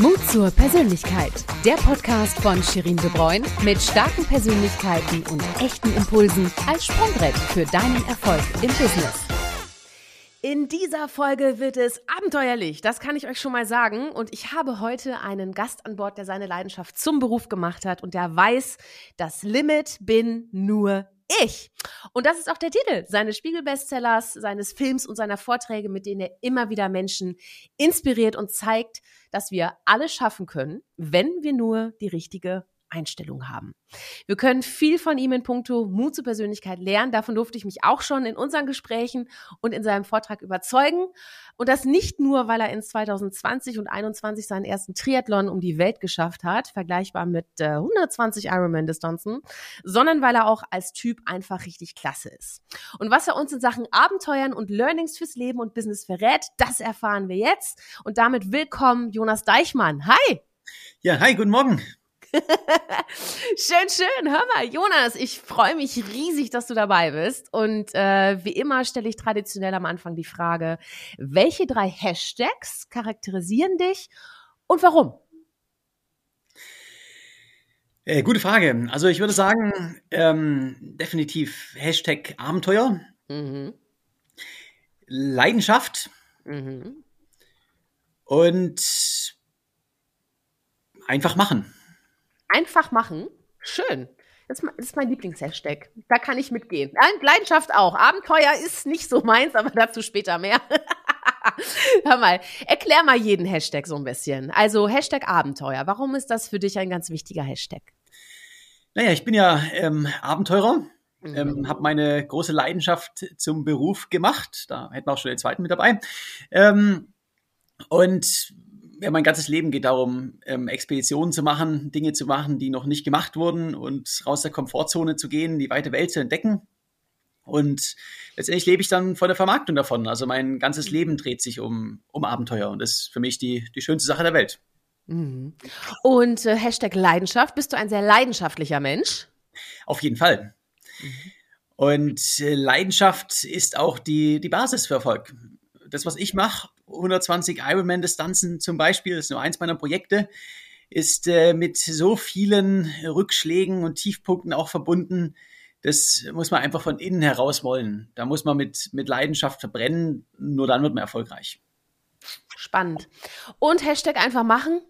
Mut zur Persönlichkeit. Der Podcast von Shirin De Bruyne mit starken Persönlichkeiten und echten Impulsen als Sprungbrett für deinen Erfolg im Business. In dieser Folge wird es abenteuerlich, das kann ich euch schon mal sagen. Und ich habe heute einen Gast an Bord, der seine Leidenschaft zum Beruf gemacht hat und der weiß, das Limit bin nur ich. Und das ist auch der Titel seines Spiegel-Bestsellers, seines Films und seiner Vorträge, mit denen er immer wieder Menschen inspiriert und zeigt, dass wir alles schaffen können, wenn wir nur die richtige Einstellung haben. Wir können viel von ihm in puncto Mut zur Persönlichkeit lernen. Davon durfte ich mich auch schon in unseren Gesprächen und in seinem Vortrag überzeugen. Und das nicht nur, weil er in 2020 und 2021 seinen ersten Triathlon um die Welt geschafft hat, vergleichbar mit äh, 120 Ironman-Distanzen, sondern weil er auch als Typ einfach richtig klasse ist. Und was er uns in Sachen Abenteuern und Learnings fürs Leben und Business verrät, das erfahren wir jetzt. Und damit willkommen, Jonas Deichmann. Hi! Ja, hi, guten Morgen. schön, schön. Hör mal, Jonas, ich freue mich riesig, dass du dabei bist. Und äh, wie immer stelle ich traditionell am Anfang die Frage, welche drei Hashtags charakterisieren dich und warum? Äh, gute Frage. Also ich würde sagen, ähm, definitiv Hashtag Abenteuer, mhm. Leidenschaft mhm. und einfach machen. Einfach machen. Schön. Das ist mein Lieblingshashtag. Da kann ich mitgehen. Leidenschaft auch. Abenteuer ist nicht so meins, aber dazu später mehr. Hör mal, erklär mal jeden Hashtag so ein bisschen. Also Hashtag Abenteuer. Warum ist das für dich ein ganz wichtiger Hashtag? Naja, ich bin ja ähm, Abenteurer, mhm. ähm, habe meine große Leidenschaft zum Beruf gemacht. Da hätten wir auch schon den zweiten mit dabei. Ähm, und ja, mein ganzes Leben geht darum, ähm, Expeditionen zu machen, Dinge zu machen, die noch nicht gemacht wurden und raus der Komfortzone zu gehen, die weite Welt zu entdecken. Und letztendlich lebe ich dann von der Vermarktung davon. Also mein ganzes Leben dreht sich um, um Abenteuer und das ist für mich die, die schönste Sache der Welt. Mhm. Und äh, Hashtag Leidenschaft, bist du ein sehr leidenschaftlicher Mensch? Auf jeden Fall. Mhm. Und äh, Leidenschaft ist auch die, die Basis für Erfolg. Das, was ich mache, 120 Ironman-Distanzen zum Beispiel, das ist nur eins meiner Projekte, ist äh, mit so vielen Rückschlägen und Tiefpunkten auch verbunden. Das muss man einfach von innen heraus wollen. Da muss man mit, mit Leidenschaft verbrennen, nur dann wird man erfolgreich. Spannend. Und Hashtag einfach machen?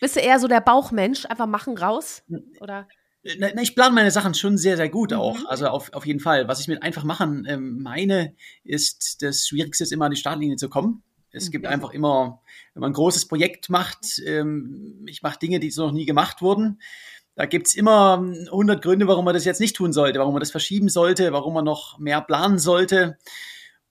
Bist du eher so der Bauchmensch, einfach machen raus? Oder? Ich plane meine Sachen schon sehr, sehr gut auch. Mhm. Also auf, auf jeden Fall. Was ich mit einfach machen ähm, meine, ist, das Schwierigste ist immer an die Startlinie zu kommen. Es gibt einfach immer, wenn man ein großes Projekt macht, ähm, ich mache Dinge, die so noch nie gemacht wurden. Da gibt's immer 100 Gründe, warum man das jetzt nicht tun sollte, warum man das verschieben sollte, warum man noch mehr planen sollte.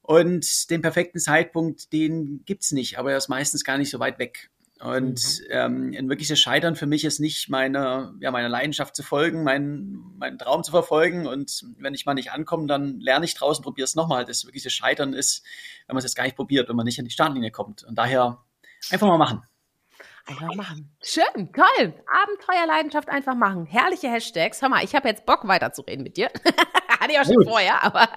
Und den perfekten Zeitpunkt, den gibt's nicht, aber er ist meistens gar nicht so weit weg. Und mhm. ähm, ein wirkliches Scheitern für mich ist nicht meine, ja, meiner Leidenschaft zu folgen, meinen, meinen Traum zu verfolgen. Und wenn ich mal nicht ankomme, dann lerne ich draußen, probiere es nochmal. Das wirkliche Scheitern ist, wenn man es jetzt gar nicht probiert, wenn man nicht an die Startlinie kommt. Und daher einfach mal machen. Einfach machen. Schön, toll. Abenteuerleidenschaft einfach machen. Herrliche Hashtags. Hör mal, ich habe jetzt Bock weiterzureden mit dir. Hatte ich auch schon vorher, aber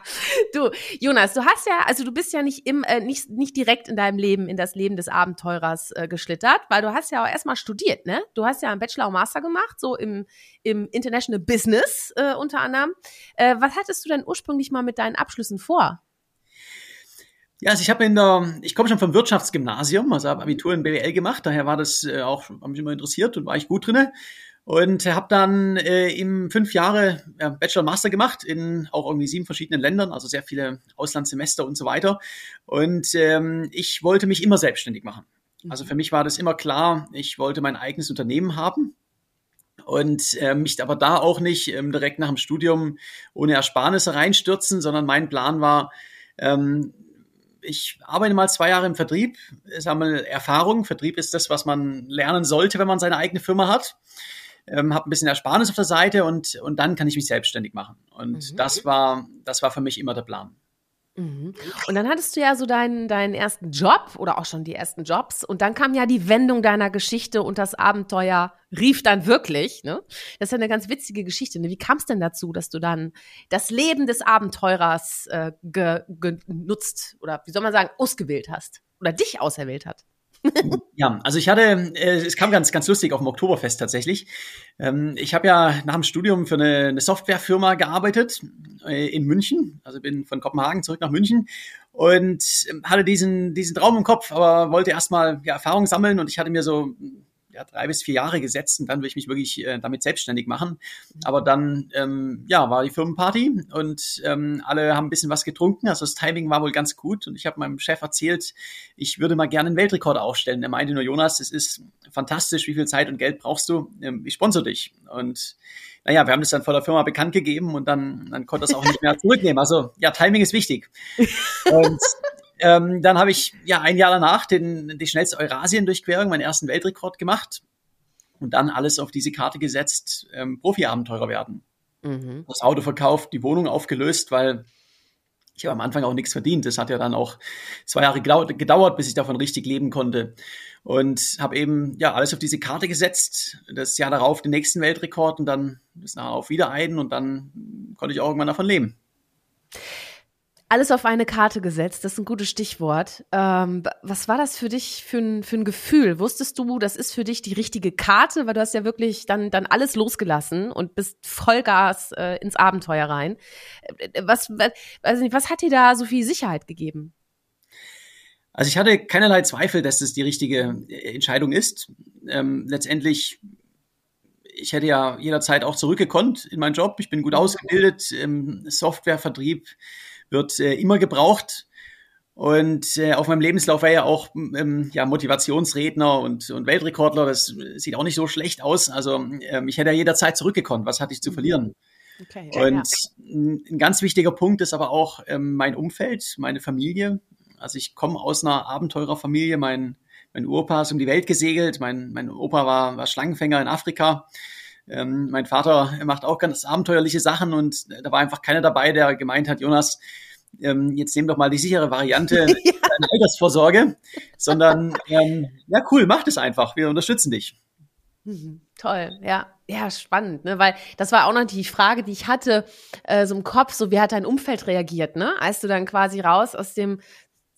du, Jonas, du hast ja, also du bist ja nicht im, äh, nicht, nicht direkt in deinem Leben, in das Leben des Abenteurers äh, geschlittert, weil du hast ja auch erstmal studiert, ne? Du hast ja einen Bachelor und Master gemacht, so im, im International Business äh, unter anderem. Äh, was hattest du denn ursprünglich mal mit deinen Abschlüssen vor? Ja, also ich habe in der, ich komme schon vom Wirtschaftsgymnasium, also habe Abitur in BWL gemacht, daher war das äh, auch, hat mich immer interessiert und war ich gut drinne und habe dann äh, im fünf Jahre ja, Bachelor Master gemacht in auch irgendwie sieben verschiedenen Ländern, also sehr viele Auslandssemester und so weiter. Und ähm, ich wollte mich immer selbstständig machen. Also für mich war das immer klar, ich wollte mein eigenes Unternehmen haben und äh, mich aber da auch nicht ähm, direkt nach dem Studium ohne Ersparnisse reinstürzen, sondern mein Plan war, ähm, ich arbeite mal zwei Jahre im Vertrieb, sammle Erfahrung. Vertrieb ist das, was man lernen sollte, wenn man seine eigene Firma hat. Ähm, habe ein bisschen Ersparnis auf der Seite und, und dann kann ich mich selbstständig machen. Und mhm. das war, das war für mich immer der Plan. Mhm. Und dann hattest du ja so deinen, deinen ersten Job oder auch schon die ersten Jobs. Und dann kam ja die Wendung deiner Geschichte und das Abenteuer rief dann wirklich. Ne? Das ist ja eine ganz witzige Geschichte. Ne? Wie kam es denn dazu, dass du dann das Leben des Abenteurers äh, ge, genutzt oder wie soll man sagen, ausgewählt hast? Oder dich auserwählt hat? Ja, also ich hatte, äh, es kam ganz, ganz lustig auf dem Oktoberfest tatsächlich. Ähm, ich habe ja nach dem Studium für eine, eine Softwarefirma gearbeitet äh, in München. Also bin von Kopenhagen zurück nach München und hatte diesen, diesen Traum im Kopf, aber wollte erstmal ja, Erfahrung sammeln und ich hatte mir so ja, drei bis vier Jahre gesetzt und dann will ich mich wirklich äh, damit selbstständig machen. Aber dann, ähm, ja, war die Firmenparty und ähm, alle haben ein bisschen was getrunken. Also das Timing war wohl ganz gut und ich habe meinem Chef erzählt, ich würde mal gerne einen Weltrekord aufstellen. Er meinte nur, Jonas, es ist fantastisch, wie viel Zeit und Geld brauchst du? Ähm, ich sponsor dich. Und naja, wir haben das dann vor der Firma bekannt gegeben und dann, dann konnte das auch nicht mehr zurücknehmen. Also ja, Timing ist wichtig. Und ähm, dann habe ich ja ein Jahr danach den, die schnellste Eurasien-Durchquerung, meinen ersten Weltrekord gemacht und dann alles auf diese Karte gesetzt, ähm, Profi-Abenteurer werden. Mhm. Das Auto verkauft, die Wohnung aufgelöst, weil ich habe am Anfang auch nichts verdient. Das hat ja dann auch zwei Jahre gedauert, bis ich davon richtig leben konnte. Und habe eben ja alles auf diese Karte gesetzt. Das Jahr darauf den nächsten Weltrekord und dann das nachher auf wieder einen und dann konnte ich auch irgendwann davon leben alles auf eine Karte gesetzt, das ist ein gutes Stichwort. Ähm, was war das für dich für ein, für ein Gefühl? Wusstest du, das ist für dich die richtige Karte, weil du hast ja wirklich dann, dann alles losgelassen und bist Vollgas äh, ins Abenteuer rein. Äh, was, was, weiß nicht, was hat dir da so viel Sicherheit gegeben? Also ich hatte keinerlei Zweifel, dass das die richtige äh, Entscheidung ist. Ähm, letztendlich ich hätte ja jederzeit auch zurückgekonnt in meinen Job. Ich bin gut ausgebildet im Softwarevertrieb wird äh, immer gebraucht. Und äh, auf meinem Lebenslauf war ja auch ähm, ja, Motivationsredner und, und Weltrekordler. Das sieht auch nicht so schlecht aus. Also ähm, ich hätte ja jederzeit zurückgekonnt. Was hatte ich zu verlieren? Okay, ja, und ja. ein ganz wichtiger Punkt ist aber auch ähm, mein Umfeld, meine Familie. Also ich komme aus einer Abenteurerfamilie. Mein, mein Opa ist um die Welt gesegelt. Mein, mein Opa war, war Schlangenfänger in Afrika. Ähm, mein Vater macht auch ganz abenteuerliche Sachen und da war einfach keiner dabei, der gemeint hat, Jonas, ähm, jetzt nehm doch mal die sichere Variante ja. Altersvorsorge, sondern ähm, ja cool, mach das einfach, wir unterstützen dich. Mhm, toll, ja, ja, spannend, ne? Weil das war auch noch die Frage, die ich hatte, äh, so im Kopf, so wie hat dein Umfeld reagiert, ne? Als du dann quasi raus aus dem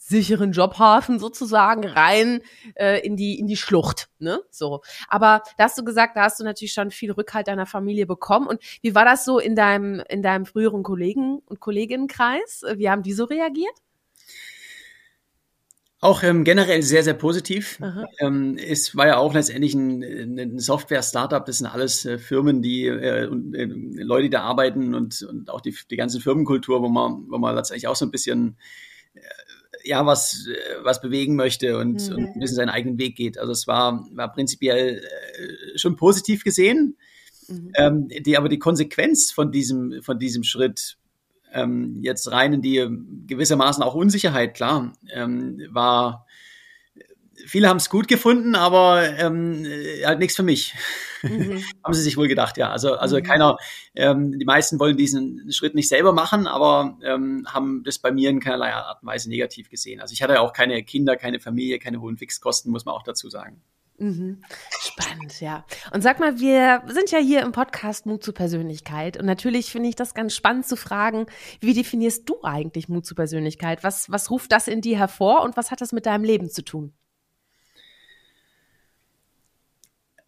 sicheren Jobhafen sozusagen rein äh, in die in die Schlucht, ne? So. Aber da hast du gesagt, da hast du natürlich schon viel Rückhalt deiner Familie bekommen. Und wie war das so in deinem in deinem früheren Kollegen und Kolleginnenkreis? Wie haben die so reagiert? Auch ähm, generell sehr, sehr positiv. Ähm, es war ja auch letztendlich ein, ein Software-Startup. Das sind alles äh, Firmen, die äh, und, äh, Leute, die da arbeiten und, und auch die, die ganze Firmenkultur, wo man, wo man letztendlich auch so ein bisschen ja was was bewegen möchte und, mhm. und ein bisschen seinen eigenen Weg geht. Also es war war prinzipiell äh, schon positiv gesehen, mhm. ähm, die aber die Konsequenz von diesem von diesem Schritt ähm, jetzt rein in die gewissermaßen auch Unsicherheit klar ähm, war viele haben es gut gefunden, aber ähm, halt nichts für mich. Mhm. haben sie sich wohl gedacht, ja. Also, also mhm. keiner, ähm, die meisten wollen diesen Schritt nicht selber machen, aber ähm, haben das bei mir in keinerlei Art und Weise negativ gesehen. Also ich hatte auch keine Kinder, keine Familie, keine hohen Fixkosten, muss man auch dazu sagen. Mhm. Spannend, ja. Und sag mal, wir sind ja hier im Podcast Mut zur Persönlichkeit. Und natürlich finde ich das ganz spannend zu fragen, wie definierst du eigentlich Mut zur Persönlichkeit? Was, was ruft das in dir hervor und was hat das mit deinem Leben zu tun?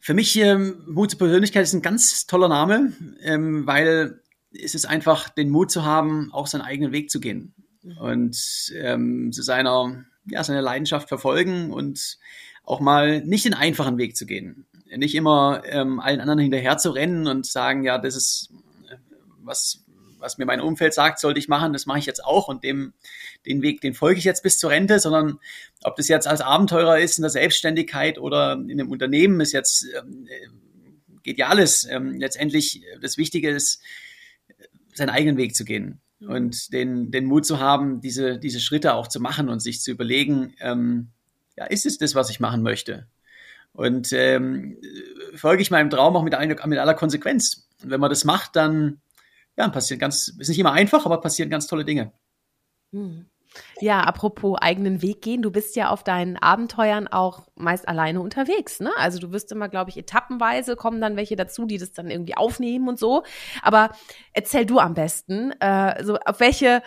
Für mich ähm, Mut zur Persönlichkeit ist ein ganz toller Name, ähm, weil es ist einfach, den Mut zu haben, auch seinen eigenen Weg zu gehen mhm. und ähm, zu seiner, ja, seiner Leidenschaft verfolgen und auch mal nicht den einfachen Weg zu gehen. Nicht immer ähm, allen anderen hinterher zu rennen und sagen, ja, das ist äh, was, was mir mein Umfeld sagt, sollte ich machen, das mache ich jetzt auch und dem, den Weg, den folge ich jetzt bis zur Rente, sondern ob das jetzt als Abenteurer ist in der Selbstständigkeit oder in einem Unternehmen, ist jetzt, ähm, geht ja alles. Ähm, letztendlich, das Wichtige ist, seinen eigenen Weg zu gehen mhm. und den, den Mut zu haben, diese, diese Schritte auch zu machen und sich zu überlegen, ähm, ja, ist es das, was ich machen möchte? Und ähm, folge ich meinem Traum auch mit, ein, mit aller Konsequenz. Und wenn man das macht, dann ja, passiert ganz, ist nicht immer einfach, aber passieren ganz tolle Dinge. Hm. Ja, apropos eigenen Weg gehen, du bist ja auf deinen Abenteuern auch meist alleine unterwegs, ne? Also du wirst immer, glaube ich, etappenweise kommen dann welche dazu, die das dann irgendwie aufnehmen und so. Aber erzähl du am besten, äh, so auf welche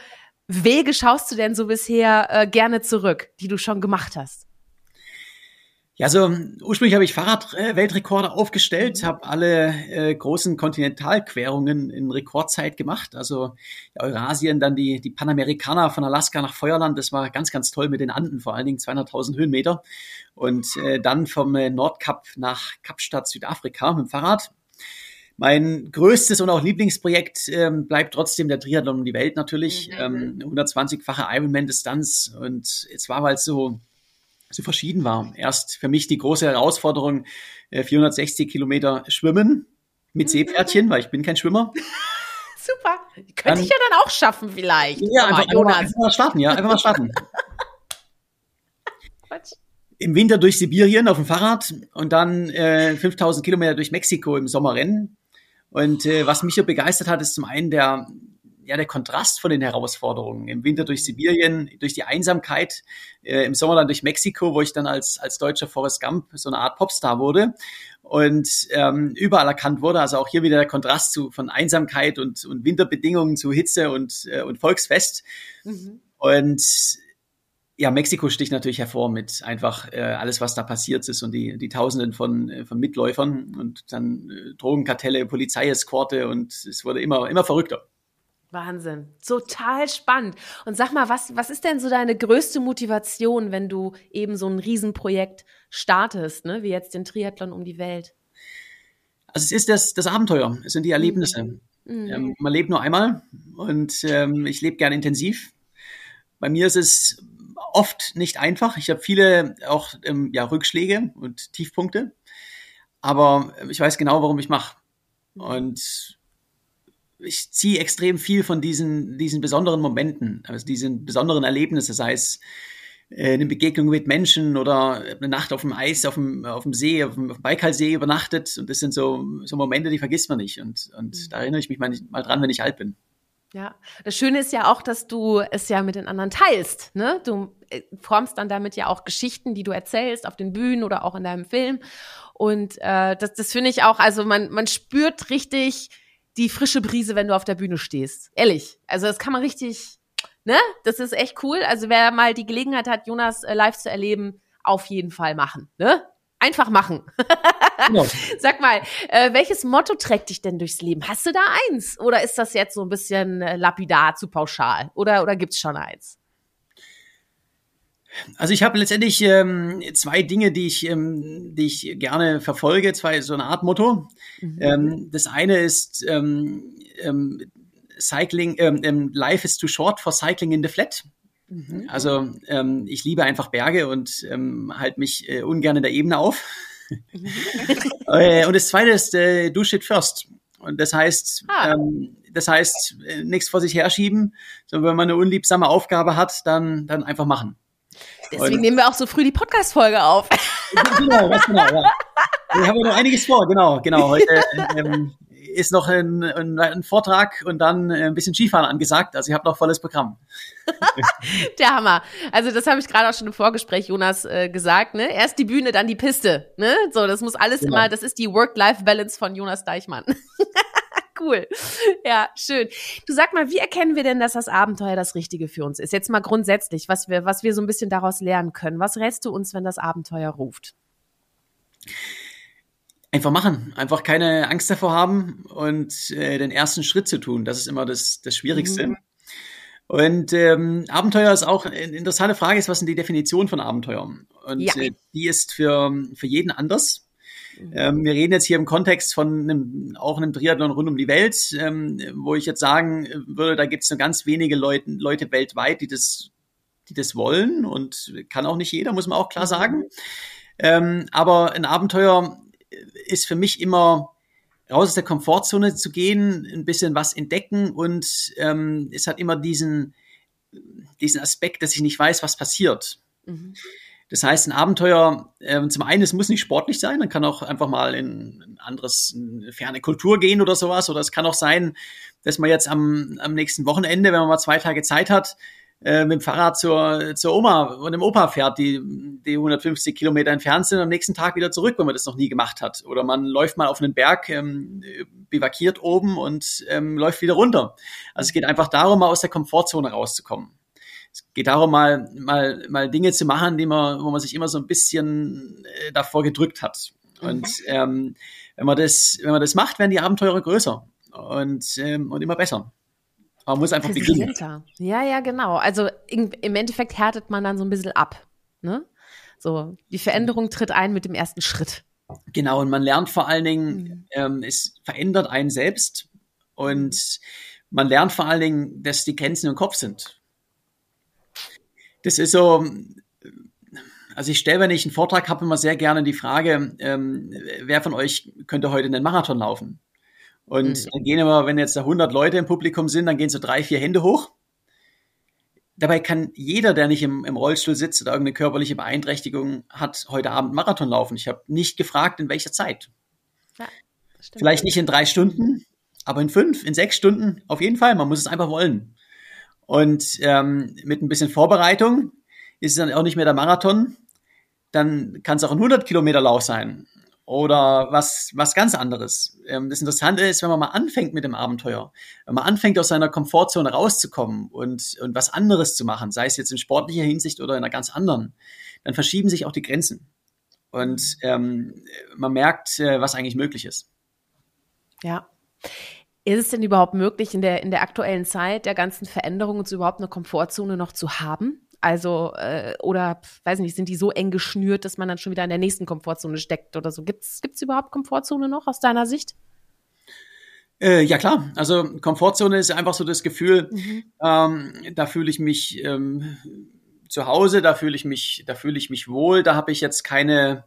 Wege schaust du denn so bisher äh, gerne zurück, die du schon gemacht hast? Ja, so ursprünglich habe ich Fahrradweltrekorde aufgestellt, habe alle äh, großen Kontinentalquerungen in Rekordzeit gemacht. Also Eurasien, dann die, die Panamerikaner von Alaska nach Feuerland. Das war ganz, ganz toll mit den Anden, vor allen Dingen 200.000 Höhenmeter. Und äh, dann vom äh, Nordkap nach Kapstadt, Südafrika mit dem Fahrrad. Mein größtes und auch Lieblingsprojekt ähm, bleibt trotzdem der Triathlon um die Welt natürlich. Mhm. Ähm, 120-fache Ironman-Distanz. Und es war halt so so verschieden war. Erst für mich die große Herausforderung, 460 äh, Kilometer schwimmen mit Seepferdchen, weil ich bin kein Schwimmer. Super. Könnte dann, ich ja dann auch schaffen vielleicht. Ja, einfach, einfach, mal, einfach mal starten, ja, einfach mal starten. Im Winter durch Sibirien auf dem Fahrrad und dann äh, 5000 Kilometer durch Mexiko im Sommerrennen. Und äh, was mich so begeistert hat, ist zum einen der, ja, der Kontrast von den Herausforderungen. Im Winter durch Sibirien, durch die Einsamkeit, äh, im Sommer dann durch Mexiko, wo ich dann als, als deutscher Forrest Gump so eine Art Popstar wurde und ähm, überall erkannt wurde. Also auch hier wieder der Kontrast zu, von Einsamkeit und, und Winterbedingungen zu Hitze und, äh, und Volksfest. Mhm. Und ja, Mexiko sticht natürlich hervor mit einfach äh, alles, was da passiert ist und die, die Tausenden von, äh, von Mitläufern und dann äh, Drogenkartelle, Polizeieskorte und es wurde immer, immer verrückter. Wahnsinn. Total spannend. Und sag mal, was, was ist denn so deine größte Motivation, wenn du eben so ein Riesenprojekt startest, ne? wie jetzt den Triathlon um die Welt? Also es ist das, das Abenteuer, es sind die Erlebnisse. Mhm. mhm. Ähm, man lebt nur einmal und ähm, ich lebe gern intensiv. Bei mir ist es oft nicht einfach. Ich habe viele auch ähm, ja, Rückschläge und Tiefpunkte, aber ich weiß genau, warum ich mache. Und ich ziehe extrem viel von diesen, diesen besonderen Momenten, also diesen besonderen Erlebnissen, sei es äh, eine Begegnung mit Menschen oder eine Nacht auf dem Eis, auf dem, auf dem See, auf dem Baikalsee übernachtet. Und das sind so, so Momente, die vergisst man nicht. Und, und mhm. da erinnere ich mich mal, mal dran, wenn ich alt bin. Ja, das Schöne ist ja auch, dass du es ja mit den anderen teilst. Ne? Du äh, formst dann damit ja auch Geschichten, die du erzählst auf den Bühnen oder auch in deinem Film. Und äh, das, das finde ich auch, also man, man spürt richtig, die frische Brise, wenn du auf der Bühne stehst. Ehrlich. Also das kann man richtig, ne? Das ist echt cool. Also wer mal die Gelegenheit hat, Jonas äh, live zu erleben, auf jeden Fall machen, ne? Einfach machen. genau. Sag mal, äh, welches Motto trägt dich denn durchs Leben? Hast du da eins? Oder ist das jetzt so ein bisschen äh, lapidar zu pauschal? Oder, oder gibt's schon eins? Also ich habe letztendlich ähm, zwei Dinge, die ich, ähm, die ich gerne verfolge, zwei so eine Art Motto. Mhm. Ähm, das eine ist ähm, ähm, Cycling, ähm, Life is too short for cycling in the flat. Mhm. Also ich liebe einfach Berge und halte mich äh, ungern in der Ebene auf. Mhm. äh, und das zweite ist äh, do shit first. Und das heißt, ah. ähm, das heißt, äh, nichts vor sich herschieben, sondern wenn man eine unliebsame Aufgabe hat, dann, dann einfach machen. Deswegen und, nehmen wir auch so früh die Podcast-Folge auf. genau, ganz genau, ja. Wir haben noch einiges vor, genau, genau. Heute ähm, ist noch ein, ein, ein, Vortrag und dann ein bisschen Skifahren angesagt. Also ich habe noch volles Programm. Der Hammer. Also das habe ich gerade auch schon im Vorgespräch, Jonas, äh, gesagt. Ne? Erst die Bühne, dann die Piste. Ne? So, das muss alles genau. immer, das ist die Work-Life-Balance von Jonas Deichmann cool. Ja, schön. Du sag mal, wie erkennen wir denn, dass das Abenteuer das Richtige für uns ist? Jetzt mal grundsätzlich, was wir, was wir so ein bisschen daraus lernen können. Was rätst du uns, wenn das Abenteuer ruft? Einfach machen, einfach keine Angst davor haben und äh, den ersten Schritt zu tun. Das ist immer das, das Schwierigste. Mhm. Und ähm, Abenteuer ist auch eine interessante Frage, ist, was ist die Definition von Abenteuer? Und ja. äh, die ist für, für jeden anders. Ähm, wir reden jetzt hier im Kontext von einem, auch einem Triathlon rund um die Welt, ähm, wo ich jetzt sagen würde, da gibt es nur ganz wenige Leute, Leute weltweit, die das, die das wollen und kann auch nicht jeder, muss man auch klar mhm. sagen. Ähm, aber ein Abenteuer ist für mich immer raus aus der Komfortzone zu gehen, ein bisschen was entdecken und ähm, es hat immer diesen, diesen Aspekt, dass ich nicht weiß, was passiert. Mhm. Das heißt, ein Abenteuer, äh, zum einen, es muss nicht sportlich sein, man kann auch einfach mal in ein anderes, eine ferne Kultur gehen oder sowas. Oder es kann auch sein, dass man jetzt am, am nächsten Wochenende, wenn man mal zwei Tage Zeit hat, äh, mit dem Fahrrad zur, zur Oma und dem Opa fährt, die, die 150 Kilometer entfernt sind, und am nächsten Tag wieder zurück, wenn man das noch nie gemacht hat. Oder man läuft mal auf einen Berg, ähm, bivakiert oben und ähm, läuft wieder runter. Also es geht einfach darum, mal aus der Komfortzone rauszukommen Es geht darum, mal, mal, mal Dinge zu machen, die man, wo man sich immer so ein bisschen äh, davor gedrückt hat. Und mhm. ähm, wenn man das, wenn man das macht, werden die Abenteuer größer und, ähm, und immer besser. Man muss einfach beginnen. Ja, ja, genau. Also im Endeffekt härtet man dann so ein bisschen ab. Ne? So, die Veränderung tritt ein mit dem ersten Schritt. Genau, und man lernt vor allen Dingen, mhm. ähm, es verändert einen selbst und man lernt vor allen Dingen, dass die Grenzen im Kopf sind. Das ist so, also ich stelle, wenn ich einen Vortrag habe, immer sehr gerne die Frage, ähm, wer von euch könnte heute einen Marathon laufen? Und mhm. dann gehen immer, wenn jetzt da 100 Leute im Publikum sind, dann gehen so drei, vier Hände hoch. Dabei kann jeder, der nicht im, im Rollstuhl sitzt oder irgendeine körperliche Beeinträchtigung hat, heute Abend Marathon laufen. Ich habe nicht gefragt, in welcher Zeit. Ja, Vielleicht nicht in drei Stunden, aber in fünf, in sechs Stunden auf jeden Fall. Man muss es einfach wollen. Und ähm, mit ein bisschen Vorbereitung ist es dann auch nicht mehr der Marathon. Dann kann es auch ein 100 Kilometer Lauf sein oder was, was ganz anderes. Ähm, das Interessante ist, wenn man mal anfängt mit dem Abenteuer, wenn man anfängt, aus seiner Komfortzone rauszukommen und, und was anderes zu machen, sei es jetzt in sportlicher Hinsicht oder in einer ganz anderen, dann verschieben sich auch die Grenzen. Und ähm, man merkt, äh, was eigentlich möglich ist. Ja. Ist es denn überhaupt möglich, in der, in der aktuellen Zeit der ganzen Veränderungen überhaupt eine Komfortzone noch zu haben? Also, äh, oder weiß nicht, sind die so eng geschnürt, dass man dann schon wieder in der nächsten Komfortzone steckt oder so? Gibt es überhaupt Komfortzone noch aus deiner Sicht? Äh, ja klar, also Komfortzone ist einfach so das Gefühl, mhm. ähm, da fühle ich mich ähm, zu Hause, da fühle ich mich, da fühle ich mich wohl, da habe ich jetzt keine,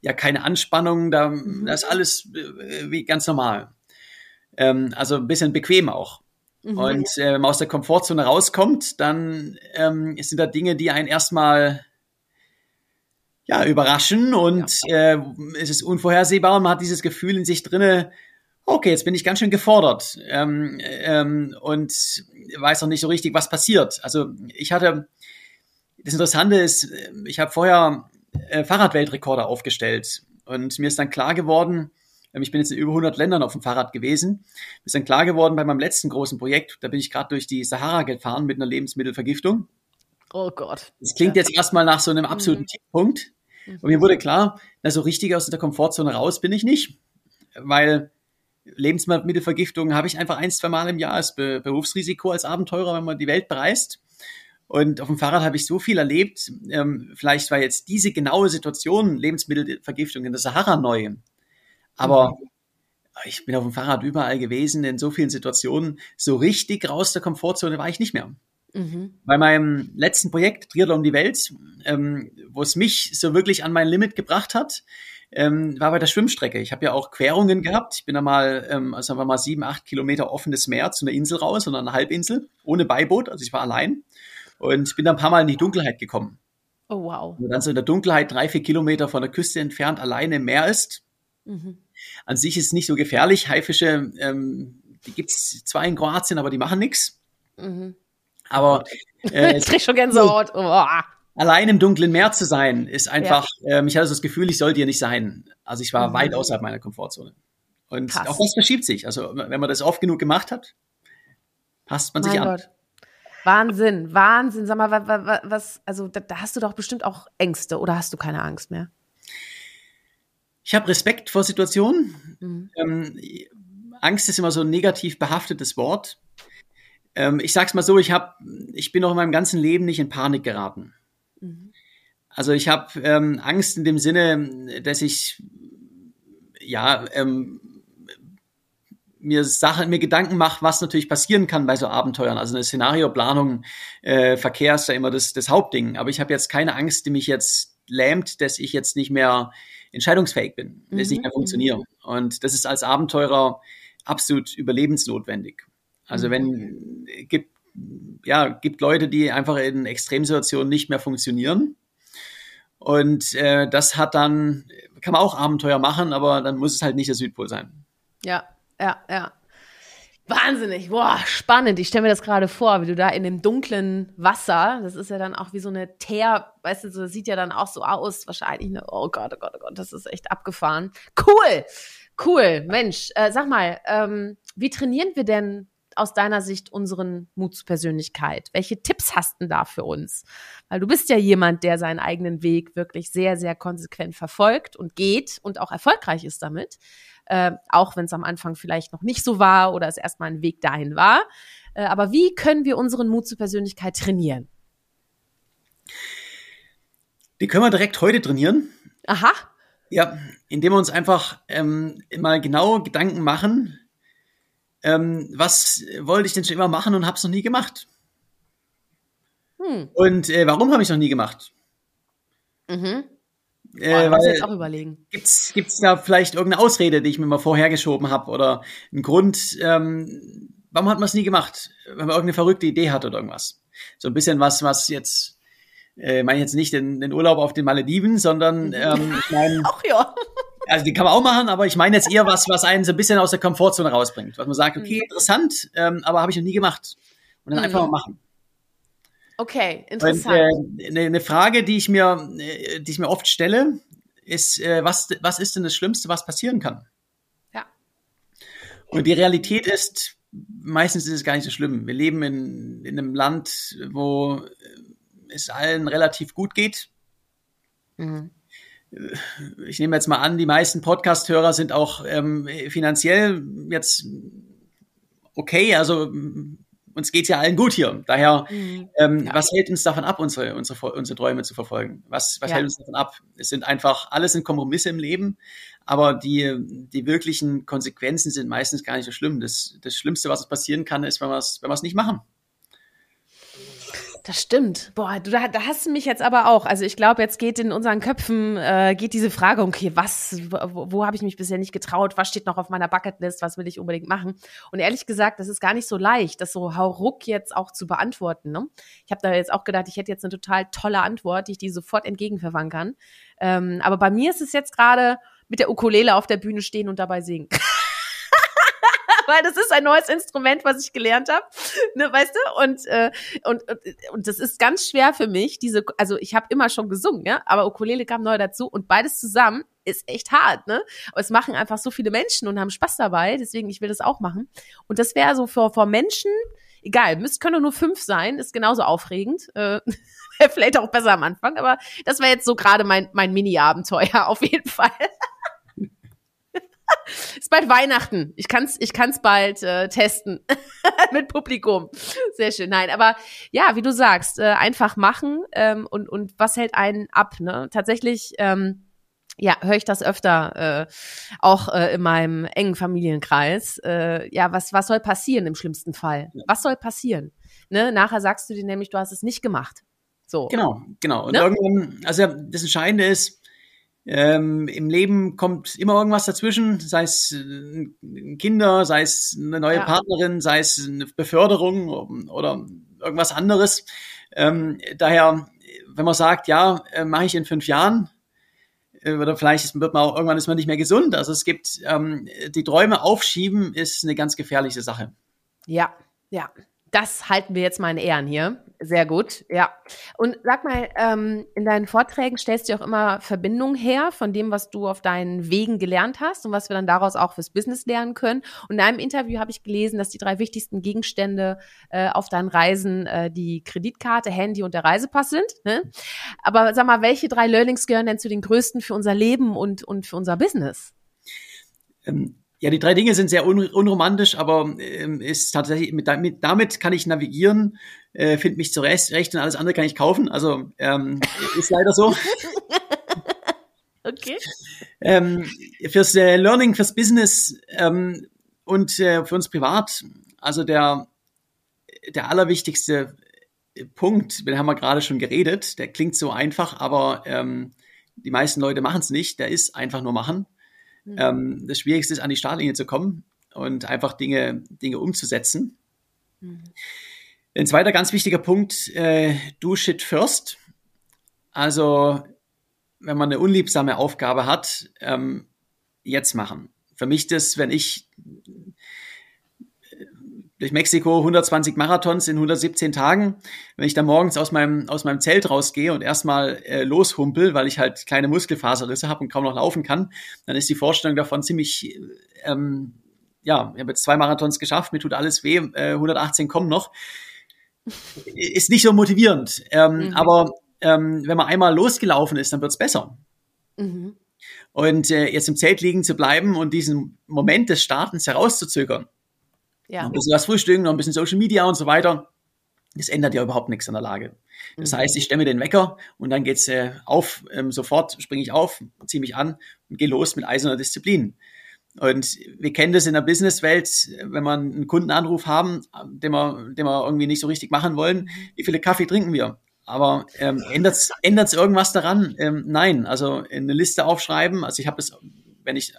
ja keine Anspannung, da mhm. das ist alles äh, wie ganz normal. Ähm, also ein bisschen bequem auch. Mhm. Und äh, wenn man aus der Komfortzone rauskommt, dann ähm, sind da Dinge, die einen erstmal ja, überraschen und ja. äh, es ist unvorhersehbar und man hat dieses Gefühl in sich drinne, okay, jetzt bin ich ganz schön gefordert ähm, ähm, und weiß noch nicht so richtig, was passiert. Also ich hatte, das Interessante ist, ich habe vorher äh, Fahrradweltrekorde aufgestellt und mir ist dann klar geworden, ich bin jetzt in über 100 Ländern auf dem Fahrrad gewesen. Ist dann klar geworden bei meinem letzten großen Projekt, da bin ich gerade durch die Sahara gefahren mit einer Lebensmittelvergiftung. Oh Gott. Das klingt ja. jetzt erstmal nach so einem absoluten mhm. Tiefpunkt. Und mir wurde klar, na, so richtig aus der Komfortzone raus bin ich nicht. Weil Lebensmittelvergiftung habe ich einfach ein, zwei Mal im Jahr als Be Berufsrisiko als Abenteurer, wenn man die Welt bereist. Und auf dem Fahrrad habe ich so viel erlebt. Ähm, vielleicht war jetzt diese genaue Situation, Lebensmittelvergiftung in der Sahara neu. Aber mhm. ich bin auf dem Fahrrad überall gewesen, in so vielen Situationen. So richtig raus der Komfortzone war ich nicht mehr. Mhm. Bei meinem letzten Projekt, Triathlon um die Welt, ähm, wo es mich so wirklich an mein Limit gebracht hat, ähm, war bei der Schwimmstrecke. Ich habe ja auch Querungen gehabt. Ich bin da mal, ähm, also wir mal sieben, acht Kilometer offenes Meer zu einer Insel raus, sondern eine Halbinsel, ohne Beiboot. Also ich war allein und bin da ein paar Mal in die Dunkelheit gekommen. Oh wow. Man dann so in der Dunkelheit drei, vier Kilometer von der Küste entfernt alleine im Meer ist, Mhm. An sich ist es nicht so gefährlich. Haifische, ähm, die gibt es zwar in Kroatien, aber die machen nichts. Mhm. Aber äh, ich krieg schon Gänsehaut. Oh. Allein im dunklen Meer zu sein, ist einfach, ja. ähm, ich hatte das Gefühl, ich sollte hier nicht sein. Also ich war mhm. weit außerhalb meiner Komfortzone. Und Krass. auch das verschiebt sich. Also wenn man das oft genug gemacht hat, passt man mein sich Gott. an. Wahnsinn, Wahnsinn. Sag mal, was, was also da, da, hast du doch bestimmt auch Ängste oder hast du keine Angst mehr? Ich habe Respekt vor Situationen. Mhm. Ähm, Angst ist immer so ein negativ behaftetes Wort. Ähm, ich sag's mal so, ich habe, ich bin auch in meinem ganzen Leben nicht in Panik geraten. Mhm. Also ich habe ähm, Angst in dem Sinne, dass ich ja ähm, mir Sachen, mir Gedanken mache, was natürlich passieren kann bei so Abenteuern. Also eine Szenarioplanung, äh, Verkehr ist ja immer das, das Hauptding. Aber ich habe jetzt keine Angst, die mich jetzt lähmt, dass ich jetzt nicht mehr entscheidungsfähig bin, mhm. dass ich nicht mehr funktioniere. Und das ist als Abenteurer absolut überlebensnotwendig. Also mhm. wenn gibt ja gibt Leute, die einfach in Extremsituationen nicht mehr funktionieren. Und äh, das hat dann kann man auch Abenteuer machen, aber dann muss es halt nicht der Südpol sein. Ja, ja, ja. Wahnsinnig, boah, spannend. Ich stelle mir das gerade vor, wie du da in dem dunklen Wasser, das ist ja dann auch wie so eine Teer, weißt du, so sieht ja dann auch so aus, wahrscheinlich eine, oh Gott, oh Gott, oh Gott, das ist echt abgefahren. Cool, cool, Mensch, äh, sag mal, ähm, wie trainieren wir denn aus deiner Sicht unseren Mut zur Persönlichkeit? Welche Tipps hast du da für uns? Weil du bist ja jemand, der seinen eigenen Weg wirklich sehr, sehr konsequent verfolgt und geht und auch erfolgreich ist damit. Äh, auch wenn es am Anfang vielleicht noch nicht so war oder es erstmal ein Weg dahin war. Äh, aber wie können wir unseren Mut zur Persönlichkeit trainieren? Die können wir direkt heute trainieren. Aha. Ja, indem wir uns einfach ähm, mal genau Gedanken machen, ähm, was wollte ich denn schon immer machen und habe es noch nie gemacht. Hm. Und äh, warum habe ich noch nie gemacht? Mhm. Äh, Boah, ich jetzt auch überlegen. Gibt's gibt's da vielleicht irgendeine Ausrede, die ich mir mal vorhergeschoben habe oder einen Grund, ähm, warum hat man es nie gemacht? Wenn man irgendeine verrückte Idee hat oder irgendwas. So ein bisschen was, was jetzt äh, meine jetzt nicht den, den Urlaub auf den Malediven, sondern mhm. ähm, ich meine. Auch ja. Also die kann man auch machen, aber ich meine jetzt eher was, was einen so ein bisschen aus der Komfortzone rausbringt. Was man sagt, okay, mhm. interessant, ähm, aber habe ich noch nie gemacht. Und dann mhm. einfach mal machen. Okay, interessant. Und, äh, eine, eine Frage, die ich mir, äh, die ich mir oft stelle, ist, äh, was, was ist denn das Schlimmste, was passieren kann? Ja. Und die Realität ist, meistens ist es gar nicht so schlimm. Wir leben in, in einem Land, wo es allen relativ gut geht. Mhm. Ich nehme jetzt mal an, die meisten Podcast-Hörer sind auch ähm, finanziell jetzt okay, also uns geht's ja allen gut hier. Daher, mhm. ähm, ja. was hält uns davon ab, unsere, unsere, unsere Träume zu verfolgen? Was, was ja. hält uns davon ab? Es sind einfach, alles sind Kompromisse im Leben, aber die, die wirklichen Konsequenzen sind meistens gar nicht so schlimm. Das, das Schlimmste, was passieren kann, ist, wenn wir es wenn nicht machen. Das stimmt. Boah, du, da, da hast du mich jetzt aber auch. Also ich glaube, jetzt geht in unseren Köpfen äh, geht diese Frage, okay, was, wo, wo habe ich mich bisher nicht getraut? Was steht noch auf meiner Bucketlist? Was will ich unbedingt machen? Und ehrlich gesagt, das ist gar nicht so leicht, das so hauruck jetzt auch zu beantworten. Ne? Ich habe da jetzt auch gedacht, ich hätte jetzt eine total tolle Antwort, die ich dir sofort entgegenverwangen kann. Ähm, aber bei mir ist es jetzt gerade mit der Ukulele auf der Bühne stehen und dabei singen. weil das ist ein neues Instrument, was ich gelernt habe, ne, weißt du? Und, äh, und, und, und das ist ganz schwer für mich, diese, also ich habe immer schon gesungen, ja, aber Ukulele kam neu dazu und beides zusammen ist echt hart, ne? Aber es machen einfach so viele Menschen und haben Spaß dabei, deswegen ich will das auch machen. Und das wäre so vor, vor Menschen, egal, müsst können nur fünf sein, ist genauso aufregend. Äh, vielleicht auch besser am Anfang, aber das wäre jetzt so gerade mein, mein Mini-Abenteuer auf jeden Fall. Ist bald Weihnachten. Ich kann's, ich kann's bald äh, testen mit Publikum. Sehr schön. Nein, aber ja, wie du sagst, äh, einfach machen ähm, und und was hält einen ab? Ne? Tatsächlich. Ähm, ja, höre ich das öfter, äh, auch äh, in meinem engen Familienkreis. Äh, ja, was, was soll passieren im schlimmsten Fall? Was soll passieren? Ne? Nachher sagst du dir nämlich, du hast es nicht gemacht. So. Genau, genau. Und ne? irgendwann, also das Entscheidende ist, ähm, Im Leben kommt immer irgendwas dazwischen, sei es äh, Kinder, sei es eine neue ja. Partnerin, sei es eine Beförderung oder irgendwas anderes. Ähm, daher, wenn man sagt, ja, äh, mache ich in fünf Jahren, äh, oder vielleicht wird man auch irgendwann ist man nicht mehr gesund. Also es gibt ähm, die Träume aufschieben ist eine ganz gefährliche Sache. Ja, ja. Das halten wir jetzt mal in Ehren hier. Sehr gut, ja. Und sag mal, ähm, in deinen Vorträgen stellst du auch immer Verbindungen her von dem, was du auf deinen Wegen gelernt hast und was wir dann daraus auch fürs Business lernen können. Und in einem Interview habe ich gelesen, dass die drei wichtigsten Gegenstände äh, auf deinen Reisen äh, die Kreditkarte, Handy und der Reisepass sind. Ne? Aber sag mal, welche drei Learnings gehören denn zu den größten für unser Leben und, und für unser Business? Ähm ja, die drei Dinge sind sehr un unromantisch, aber ähm, ist tatsächlich mit, damit, damit kann ich navigieren, äh, finde mich zurecht recht und alles andere kann ich kaufen. Also ähm, ist leider so. okay. Ähm, fürs äh, Learning, fürs Business ähm, und äh, für uns privat, also der der allerwichtigste Punkt, den haben wir gerade schon geredet, der klingt so einfach, aber ähm, die meisten Leute machen es nicht. Der ist einfach nur machen. Mhm. Ähm, das Schwierigste ist, an die Startlinie zu kommen und einfach Dinge, Dinge umzusetzen. Mhm. Ein zweiter ganz wichtiger Punkt, äh, do shit first. Also, wenn man eine unliebsame Aufgabe hat, ähm, jetzt machen. Für mich das, wenn ich durch Mexiko 120 Marathons in 117 Tagen. Wenn ich da morgens aus meinem, aus meinem Zelt rausgehe und erstmal äh, loshumpel, weil ich halt kleine Muskelfaserrisse habe und kaum noch laufen kann, dann ist die Vorstellung davon ziemlich ähm, ja, ich habe jetzt zwei Marathons geschafft, mir tut alles weh, äh, 118 kommen noch. Ist nicht so motivierend. Ähm, mhm. Aber ähm, wenn man einmal losgelaufen ist, dann wird's besser. Mhm. Und äh, jetzt im Zelt liegen zu bleiben und diesen Moment des Startens herauszuzögern. Ja. Noch ein bisschen was frühstücken, noch ein bisschen Social Media und so weiter. Das ändert ja überhaupt nichts an der Lage. Das mhm. heißt, ich stemme den Wecker und dann geht's äh, auf, ähm, sofort springe ich auf, ziehe mich an und gehe los mit eiserner Disziplin. Und wir kennen das in der Businesswelt, wenn wir einen Kundenanruf haben, den wir, den wir irgendwie nicht so richtig machen wollen, mhm. wie viele Kaffee trinken wir? Aber ähm, ändert es irgendwas daran? Ähm, nein, also eine Liste aufschreiben. Also ich habe es, wenn ich,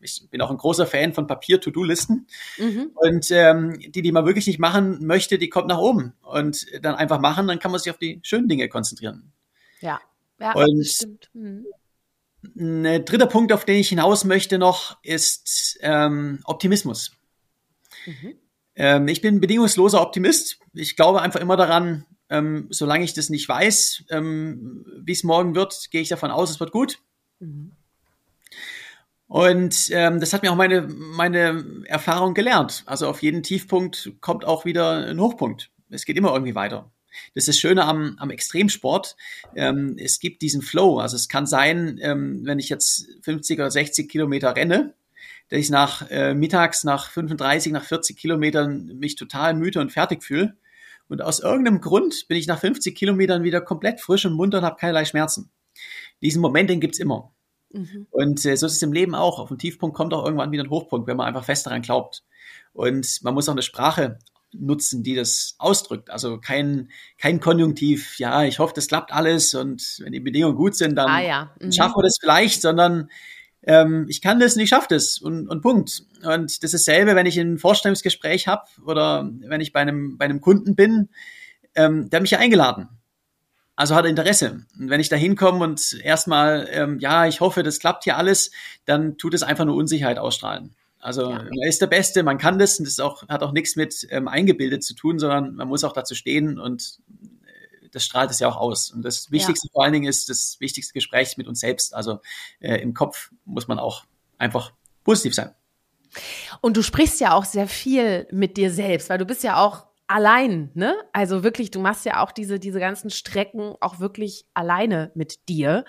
ich bin auch ein großer Fan von Papier-To-Do-Listen. Mhm. Und ähm, die, die man wirklich nicht machen möchte, die kommt nach oben. Und dann einfach machen, dann kann man sich auf die schönen Dinge konzentrieren. Ja, ja und stimmt. Mhm. Ein dritter Punkt, auf den ich hinaus möchte noch, ist ähm, Optimismus. Mhm. Ähm, ich bin bedingungsloser Optimist. Ich glaube einfach immer daran, ähm, solange ich das nicht weiß, ähm, wie es morgen wird, gehe ich davon aus, es wird gut. Mhm. Und ähm, das hat mir auch meine, meine Erfahrung gelernt. Also auf jeden Tiefpunkt kommt auch wieder ein Hochpunkt. Es geht immer irgendwie weiter. Das ist das Schöne am, am Extremsport. Ähm, es gibt diesen Flow. Also es kann sein, ähm, wenn ich jetzt 50 oder 60 Kilometer renne, dass ich nach äh, mittags, nach 35, nach 40 Kilometern mich total müde und fertig fühle. Und aus irgendeinem Grund bin ich nach 50 Kilometern wieder komplett frisch und munter und habe keinerlei Schmerzen. Diesen Moment, den gibt's immer. Mhm. Und äh, so ist es im Leben auch. Auf den Tiefpunkt kommt auch irgendwann wieder ein Hochpunkt, wenn man einfach fest daran glaubt. Und man muss auch eine Sprache nutzen, die das ausdrückt. Also kein, kein Konjunktiv, ja, ich hoffe, das klappt alles und wenn die Bedingungen gut sind, dann ah, ja. mhm. schaffen wir das vielleicht, sondern ähm, ich kann das und ich schaffe das und, und Punkt. Und das ist dasselbe, wenn ich ein Vorstellungsgespräch habe oder wenn ich bei einem, bei einem Kunden bin, ähm, der hat mich ja eingeladen. Also hat er Interesse. Und wenn ich da hinkomme und erstmal, ähm, ja, ich hoffe, das klappt hier alles, dann tut es einfach nur Unsicherheit ausstrahlen. Also ja. man ist der Beste, man kann das und das auch, hat auch nichts mit ähm, eingebildet zu tun, sondern man muss auch dazu stehen und das strahlt es ja auch aus. Und das Wichtigste ja. vor allen Dingen ist das wichtigste Gespräch mit uns selbst. Also äh, im Kopf muss man auch einfach positiv sein. Und du sprichst ja auch sehr viel mit dir selbst, weil du bist ja auch allein, ne? Also wirklich, du machst ja auch diese, diese ganzen Strecken auch wirklich alleine mit dir.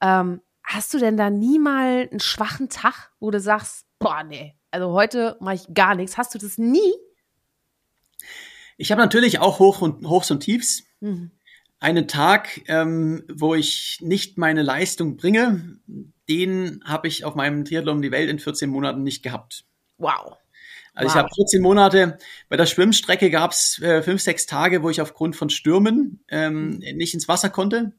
Ähm, hast du denn da nie mal einen schwachen Tag, wo du sagst, boah, nee, also heute mache ich gar nichts. Hast du das nie? Ich habe natürlich auch Hoch und, Hochs und Tiefs. Mhm einen Tag, ähm, wo ich nicht meine Leistung bringe, den habe ich auf meinem Triathlon um die Welt in 14 Monaten nicht gehabt. Wow. Also wow. ich habe 14 Monate, bei der Schwimmstrecke gab es äh, fünf, sechs Tage, wo ich aufgrund von Stürmen ähm, nicht ins Wasser konnte.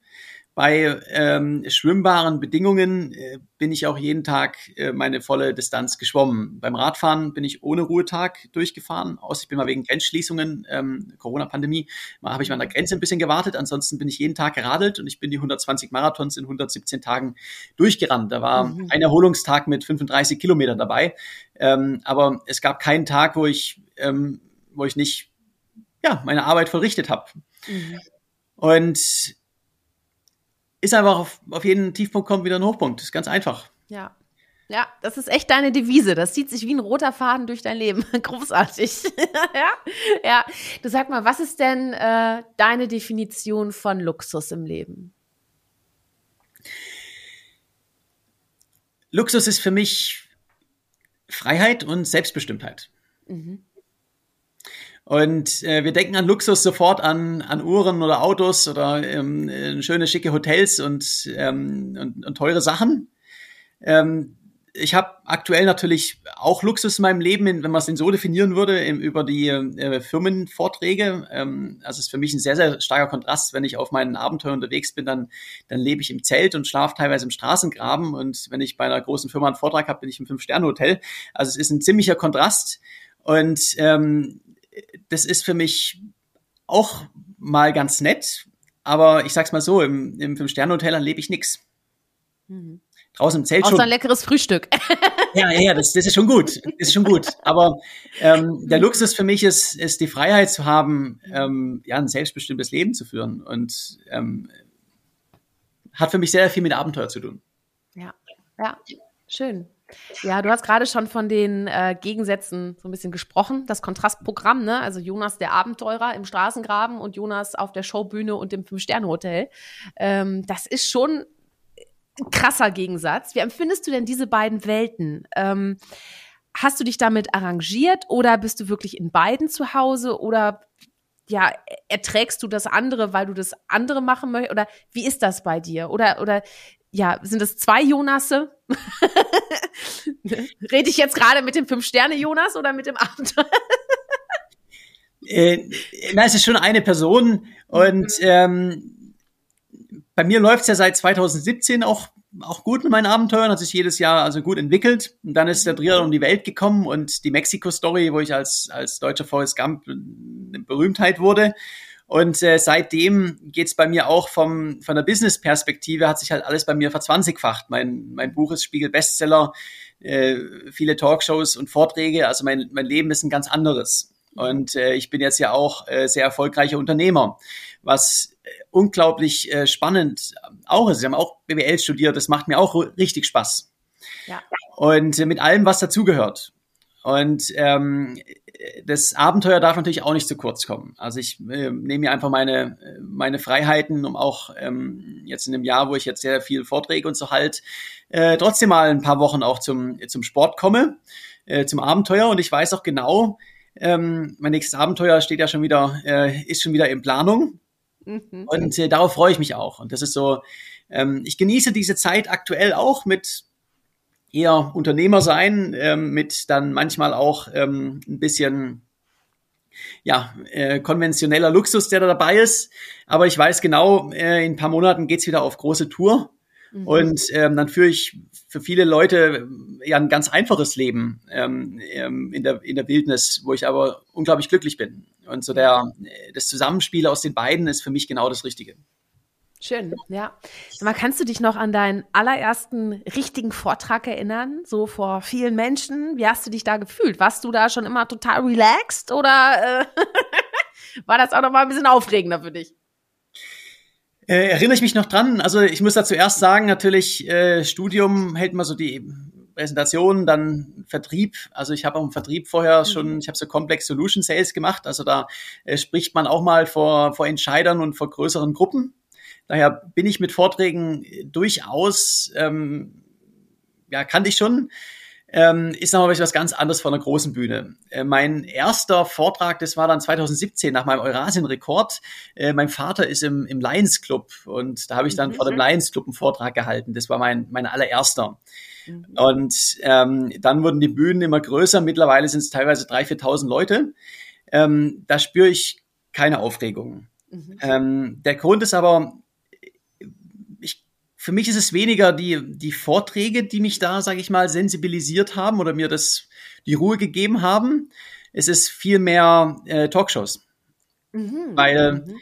Bei ähm, schwimmbaren Bedingungen äh, bin ich auch jeden Tag äh, meine volle Distanz geschwommen. Beim Radfahren bin ich ohne Ruhetag durchgefahren, aus ich bin mal wegen Grenzschließungen, ähm, Corona-Pandemie, mal habe ich mal an der Grenze ein bisschen gewartet. Ansonsten bin ich jeden Tag geradelt und ich bin die 120 Marathons in 117 Tagen durchgerannt. Da war mhm. ein Erholungstag mit 35 Kilometern dabei, ähm, aber es gab keinen Tag, wo ich ähm, wo ich nicht ja meine Arbeit verrichtet habe. Mhm. Und ist einfach auf, auf jeden Tiefpunkt kommt wieder ein Hochpunkt. Das ist ganz einfach. Ja. Ja, das ist echt deine Devise. Das zieht sich wie ein roter Faden durch dein Leben. Großartig. ja, ja. Du sag mal, was ist denn äh, deine Definition von Luxus im Leben? Luxus ist für mich Freiheit und Selbstbestimmtheit. Mhm. Und äh, wir denken an Luxus sofort an, an Uhren oder Autos oder ähm, äh, schöne, schicke Hotels und, ähm, und, und teure Sachen. Ähm, ich habe aktuell natürlich auch Luxus in meinem Leben, wenn man es denn so definieren würde, im, über die äh, Firmenvorträge. Ähm, also es ist für mich ein sehr, sehr starker Kontrast. Wenn ich auf meinen Abenteuer unterwegs bin, dann, dann lebe ich im Zelt und schlafe teilweise im Straßengraben. Und wenn ich bei einer großen Firma einen Vortrag habe, bin ich im Fünf-Sterne-Hotel. Also es ist ein ziemlicher Kontrast. Und ähm, das ist für mich auch mal ganz nett, aber ich sag's mal so, im, im Fünf-Sterne-Hotel erlebe ich nichts. Mhm. Draußen im Zelt Außer schon. ein leckeres Frühstück. ja, ja, das, das ist schon gut. Das ist schon gut. Aber ähm, der Luxus für mich ist, ist die Freiheit zu haben, ähm, ja, ein selbstbestimmtes Leben zu führen und ähm, hat für mich sehr viel mit Abenteuer zu tun. Ja, ja, schön. Ja, du hast gerade schon von den äh, Gegensätzen so ein bisschen gesprochen. Das Kontrastprogramm, ne? Also Jonas der Abenteurer im Straßengraben und Jonas auf der Showbühne und im Fünf-Sterne-Hotel. Ähm, das ist schon ein krasser Gegensatz. Wie empfindest du denn diese beiden Welten? Ähm, hast du dich damit arrangiert oder bist du wirklich in beiden zu Hause oder ja, erträgst du das andere, weil du das andere machen möchtest? Oder wie ist das bei dir? Oder, oder ja, sind es zwei Jonasse? Rede ich jetzt gerade mit dem Fünf-Sterne-Jonas oder mit dem Abenteuer? äh, nein, es ist schon eine Person und mhm. ähm, bei mir läuft es ja seit 2017 auch auch gut mit meinen Abenteuern, hat sich jedes Jahr also gut entwickelt. Und dann ist der Triathlon um die Welt gekommen und die Mexiko-Story, wo ich als, als deutscher Forrest Gump eine Berühmtheit wurde. Und äh, seitdem geht's bei mir auch vom, von der Business-Perspektive, hat sich halt alles bei mir verzwanzigfacht. Mein, mein Buch ist Spiegel-Bestseller, äh, viele Talkshows und Vorträge. Also mein, mein Leben ist ein ganz anderes. Und äh, ich bin jetzt ja auch äh, sehr erfolgreicher Unternehmer, was äh, unglaublich äh, spannend auch ist. Sie haben auch BWL studiert, das macht mir auch richtig Spaß. Ja. Und äh, mit allem, was dazugehört. Und ähm, das Abenteuer darf natürlich auch nicht zu kurz kommen. Also ich äh, nehme mir einfach meine, meine Freiheiten, um auch ähm, jetzt in einem Jahr, wo ich jetzt sehr viel Vorträge und so halt, äh, trotzdem mal ein paar Wochen auch zum, zum Sport komme, äh, zum Abenteuer. Und ich weiß auch genau, ähm, mein nächstes Abenteuer steht ja schon wieder, äh, ist schon wieder in Planung. Mhm. Und äh, darauf freue ich mich auch. Und das ist so, ähm, ich genieße diese Zeit aktuell auch mit eher Unternehmer sein, ähm, mit dann manchmal auch ähm, ein bisschen ja, äh, konventioneller Luxus, der da dabei ist. Aber ich weiß genau, äh, in ein paar Monaten geht's wieder auf große Tour. Mhm. Und ähm, dann führe ich für viele Leute ja ein ganz einfaches Leben ähm, ähm, in, der, in der Wildnis, wo ich aber unglaublich glücklich bin. Und so der, das Zusammenspiel aus den beiden ist für mich genau das Richtige. Schön, ja. Mal kannst du dich noch an deinen allerersten richtigen Vortrag erinnern, so vor vielen Menschen? Wie hast du dich da gefühlt? Warst du da schon immer total relaxed oder äh, war das auch noch mal ein bisschen aufregender für dich? Äh, erinnere ich mich noch dran. Also ich muss da zuerst sagen, natürlich äh, Studium hält man so die Präsentation, dann Vertrieb. Also ich habe auch im Vertrieb vorher mhm. schon, ich habe so Complex Solution Sales gemacht. Also da äh, spricht man auch mal vor, vor Entscheidern und vor größeren Gruppen. Daher bin ich mit Vorträgen durchaus, ähm, ja, kannte ich schon. Ähm, ist aber was ganz anderes von einer großen Bühne. Äh, mein erster Vortrag, das war dann 2017 nach meinem Eurasien-Rekord. Äh, mein Vater ist im, im Lions Club und da habe ich dann mhm. vor dem Lions Club einen Vortrag gehalten. Das war mein, mein allererster. Mhm. Und ähm, dann wurden die Bühnen immer größer. Mittlerweile sind es teilweise 3.000, 4.000 Leute. Ähm, da spüre ich keine Aufregung. Mhm. Ähm, der Grund ist aber, für mich ist es weniger die, die Vorträge, die mich da, sage ich mal, sensibilisiert haben oder mir das die Ruhe gegeben haben. Es ist viel mehr äh, Talkshows. Mhm. Weil mhm.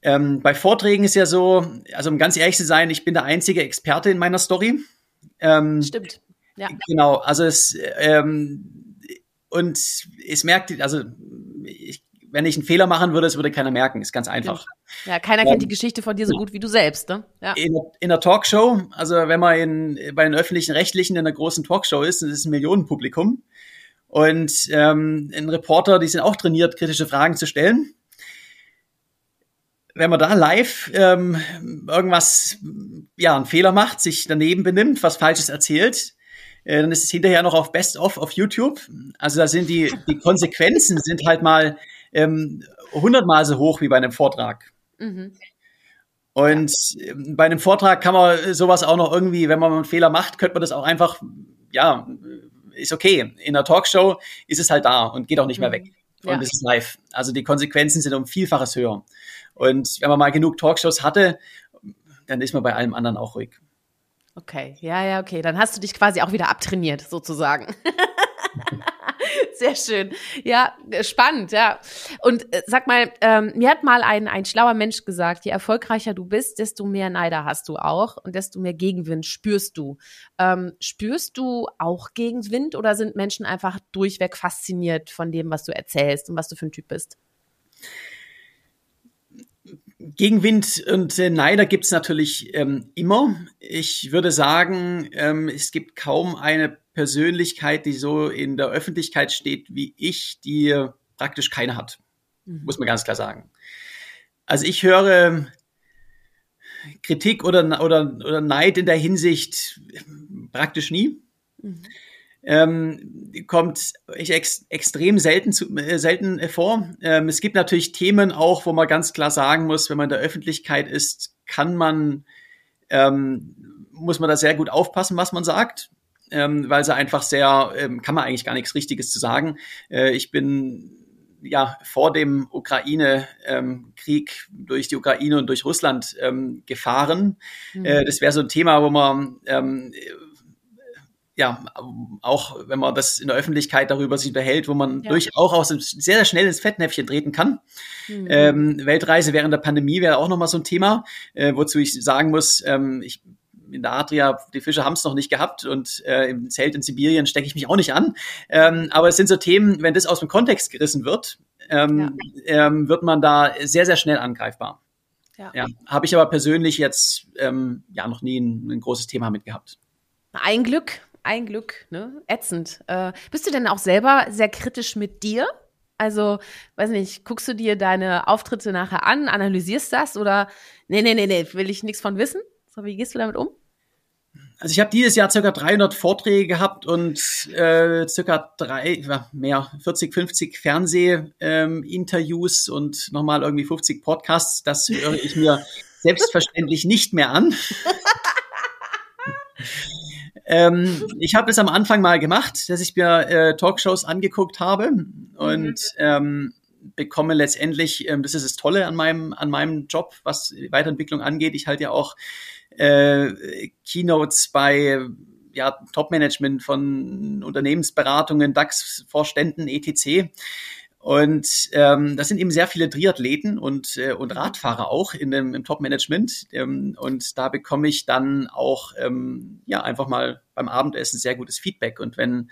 ähm, bei Vorträgen ist ja so, also um ganz ehrlich zu sein, ich bin der einzige Experte in meiner Story. Ähm, Stimmt. Ja. Genau, also es ähm, und es merkt, also ich wenn ich einen Fehler machen würde, das würde keiner merken. Ist ganz einfach. Ja, keiner kennt die Geschichte von dir so gut wie du selbst, ne? Ja. In, in der Talkshow, also wenn man in, bei den öffentlichen Rechtlichen in einer großen Talkshow ist, das ist ein Millionenpublikum. Und ähm, ein Reporter, die sind auch trainiert, kritische Fragen zu stellen. Wenn man da live ähm, irgendwas, ja, einen Fehler macht, sich daneben benimmt, was Falsches erzählt, äh, dann ist es hinterher noch auf Best of auf YouTube. Also da sind die, die Konsequenzen sind halt mal ähm, hundertmal so hoch wie bei einem Vortrag. Mhm. Und ja. bei einem Vortrag kann man sowas auch noch irgendwie, wenn man einen Fehler macht, könnte man das auch einfach, ja, ist okay. In einer Talkshow ist es halt da und geht auch nicht mehr mhm. weg. Und es ist live. Also die Konsequenzen sind um Vielfaches höher. Und wenn man mal genug Talkshows hatte, dann ist man bei allem anderen auch ruhig. Okay, ja, ja, okay. Dann hast du dich quasi auch wieder abtrainiert, sozusagen. Sehr schön. Ja, spannend, ja. Und äh, sag mal, ähm, mir hat mal ein, ein schlauer Mensch gesagt, je erfolgreicher du bist, desto mehr Neider hast du auch und desto mehr Gegenwind spürst du. Ähm, spürst du auch Gegenwind oder sind Menschen einfach durchweg fasziniert von dem, was du erzählst und was du für ein Typ bist? Gegenwind und äh, Neider gibt es natürlich ähm, immer. Ich würde sagen, ähm, es gibt kaum eine Persönlichkeit, die so in der Öffentlichkeit steht wie ich, die praktisch keine hat. Mhm. Muss man ganz klar sagen. Also ich höre Kritik oder, oder, oder Neid in der Hinsicht praktisch nie. Mhm ähm, kommt echt ex extrem selten, zu, äh, selten vor. Ähm, es gibt natürlich Themen auch, wo man ganz klar sagen muss, wenn man in der Öffentlichkeit ist, kann man, ähm, muss man da sehr gut aufpassen, was man sagt. Ähm, weil sie einfach sehr, ähm, kann man eigentlich gar nichts Richtiges zu sagen. Äh, ich bin ja vor dem Ukraine-Krieg ähm, durch die Ukraine und durch Russland ähm, gefahren. Mhm. Äh, das wäre so ein Thema, wo man ähm, ja, auch wenn man das in der Öffentlichkeit darüber sich behält, wo man ja. durchaus sehr, sehr schnell ins Fettnäpfchen treten kann. Mhm. Ähm, Weltreise während der Pandemie wäre auch nochmal so ein Thema, äh, wozu ich sagen muss, ähm, ich in der Adria, die Fische haben es noch nicht gehabt und äh, im Zelt in Sibirien stecke ich mich auch nicht an. Ähm, aber es sind so Themen, wenn das aus dem Kontext gerissen wird, ähm, ja. ähm, wird man da sehr, sehr schnell angreifbar. Ja. ja. Habe ich aber persönlich jetzt ähm, ja noch nie ein, ein großes Thema mit gehabt. Ein Glück, ein Glück, ne? Ätzend. Äh, bist du denn auch selber sehr kritisch mit dir? Also, weiß nicht, guckst du dir deine Auftritte nachher an, analysierst das oder nee, nee, nee, nee, will ich nichts von wissen? So, wie gehst du damit um? Also ich habe dieses Jahr circa 300 Vorträge gehabt und äh, circa drei, mehr, 40, 50 Fernsehinterviews ähm, und nochmal irgendwie 50 Podcasts. Das höre ich mir selbstverständlich nicht mehr an. Ähm, ich habe es am Anfang mal gemacht, dass ich mir äh, Talkshows angeguckt habe und mhm. ähm, bekomme letztendlich, ähm, das ist das Tolle an meinem, an meinem Job, was Weiterentwicklung angeht. Ich halte ja auch äh, Keynotes bei ja, Top-Management von Unternehmensberatungen, DAX-Vorständen, etc. Und ähm, das sind eben sehr viele Triathleten und, äh, und Radfahrer auch in dem, im Top-Management. Ähm, und da bekomme ich dann auch ja einfach mal beim Abendessen sehr gutes Feedback. Und wenn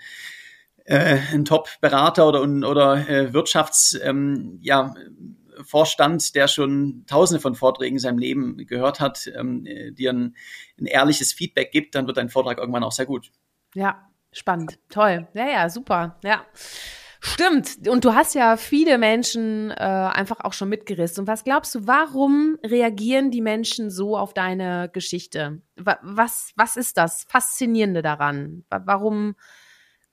äh, ein Top-Berater oder, oder äh, Wirtschafts, ähm, ja, der schon tausende von Vorträgen in seinem Leben gehört hat, ähm, dir ein, ein ehrliches Feedback gibt, dann wird dein Vortrag irgendwann auch sehr gut. Ja, spannend. Toll. Ja, ja, super. Ja. Stimmt. Und du hast ja viele Menschen äh, einfach auch schon mitgerissen. Und was glaubst du, warum reagieren die Menschen so auf deine Geschichte? Was, was ist das Faszinierende daran? Warum?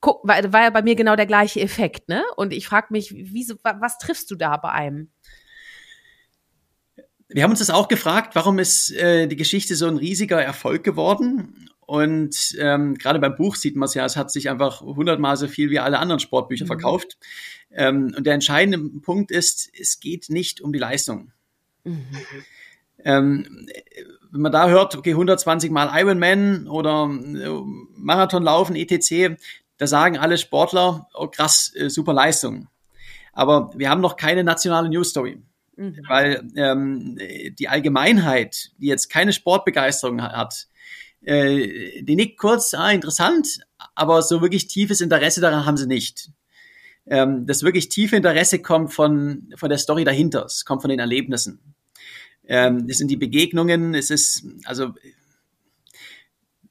Guck, war, war ja bei mir genau der gleiche Effekt, ne? Und ich frage mich, wieso, was triffst du da bei einem? Wir haben uns das auch gefragt, warum ist äh, die Geschichte so ein riesiger Erfolg geworden? Und ähm, gerade beim Buch sieht man es ja, es hat sich einfach hundertmal so viel wie alle anderen Sportbücher mhm. verkauft. Ähm, und der entscheidende Punkt ist, es geht nicht um die Leistung. Mhm. Ähm, wenn man da hört, okay, 120 Mal Ironman oder äh, Marathon laufen, etc., da sagen alle Sportler, oh krass, äh, super Leistung. Aber wir haben noch keine nationale News Story. Mhm. Weil ähm, die Allgemeinheit, die jetzt keine Sportbegeisterung hat, äh, die nickt kurz, ah, interessant, aber so wirklich tiefes Interesse daran haben sie nicht. Ähm, das wirklich tiefe Interesse kommt von, von der Story dahinter, es kommt von den Erlebnissen. Ähm, das sind die Begegnungen, es ist, also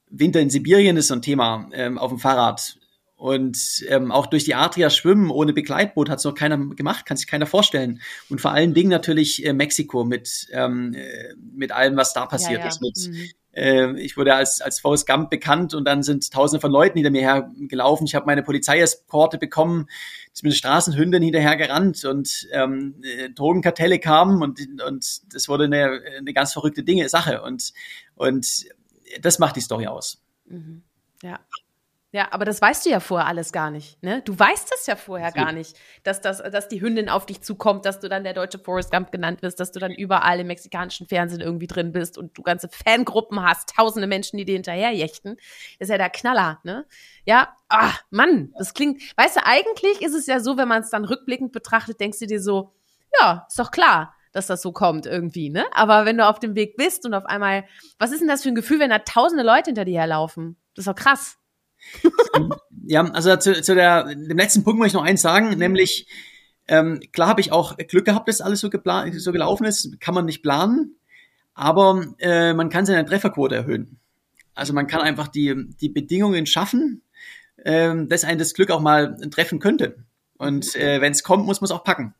Winter in Sibirien ist so ein Thema ähm, auf dem Fahrrad. Und ähm, auch durch die Adria schwimmen ohne Begleitboot hat es noch keiner gemacht, kann sich keiner vorstellen. Und vor allen Dingen natürlich äh, Mexiko mit, ähm, äh, mit allem, was da passiert ja, ja. ist, mit mhm äh, ich wurde als, als Forrest Gump bekannt und dann sind tausende von Leuten hinter mir hergelaufen. Ich habe meine Polizeieskorte bekommen, ist mit Straßenhündin hinterher gerannt und ähm, äh, Drogenkartelle kamen und, und das wurde eine, eine ganz verrückte Dinge, Sache. Und, und das macht die Story aus. Mhm. Ja. Ja, aber das weißt du ja vorher alles gar nicht. Ne? Du weißt es ja vorher gar nicht, dass, das, dass die Hündin auf dich zukommt, dass du dann der deutsche Forrest Gump genannt wirst, dass du dann überall im mexikanischen Fernsehen irgendwie drin bist und du ganze Fangruppen hast, tausende Menschen, die dir hinterherjächten. Das ist ja der Knaller, ne? Ja, ah, Mann, das klingt, weißt du, eigentlich ist es ja so, wenn man es dann rückblickend betrachtet, denkst du dir so, ja, ist doch klar dass das so kommt irgendwie, ne? Aber wenn du auf dem Weg bist und auf einmal, was ist denn das für ein Gefühl, wenn da tausende Leute hinter dir herlaufen? Das ist doch krass. Ja, also zu, zu der, dem letzten Punkt möchte ich noch eins sagen, nämlich Ähm, klar habe ich auch Glück gehabt, dass alles so, geplant, so gelaufen ist. Kann man nicht planen, aber äh, man kann seine Trefferquote erhöhen. Also man kann einfach die, die Bedingungen schaffen, ähm, dass ein das Glück auch mal treffen könnte. Und äh, wenn es kommt, muss man es auch packen.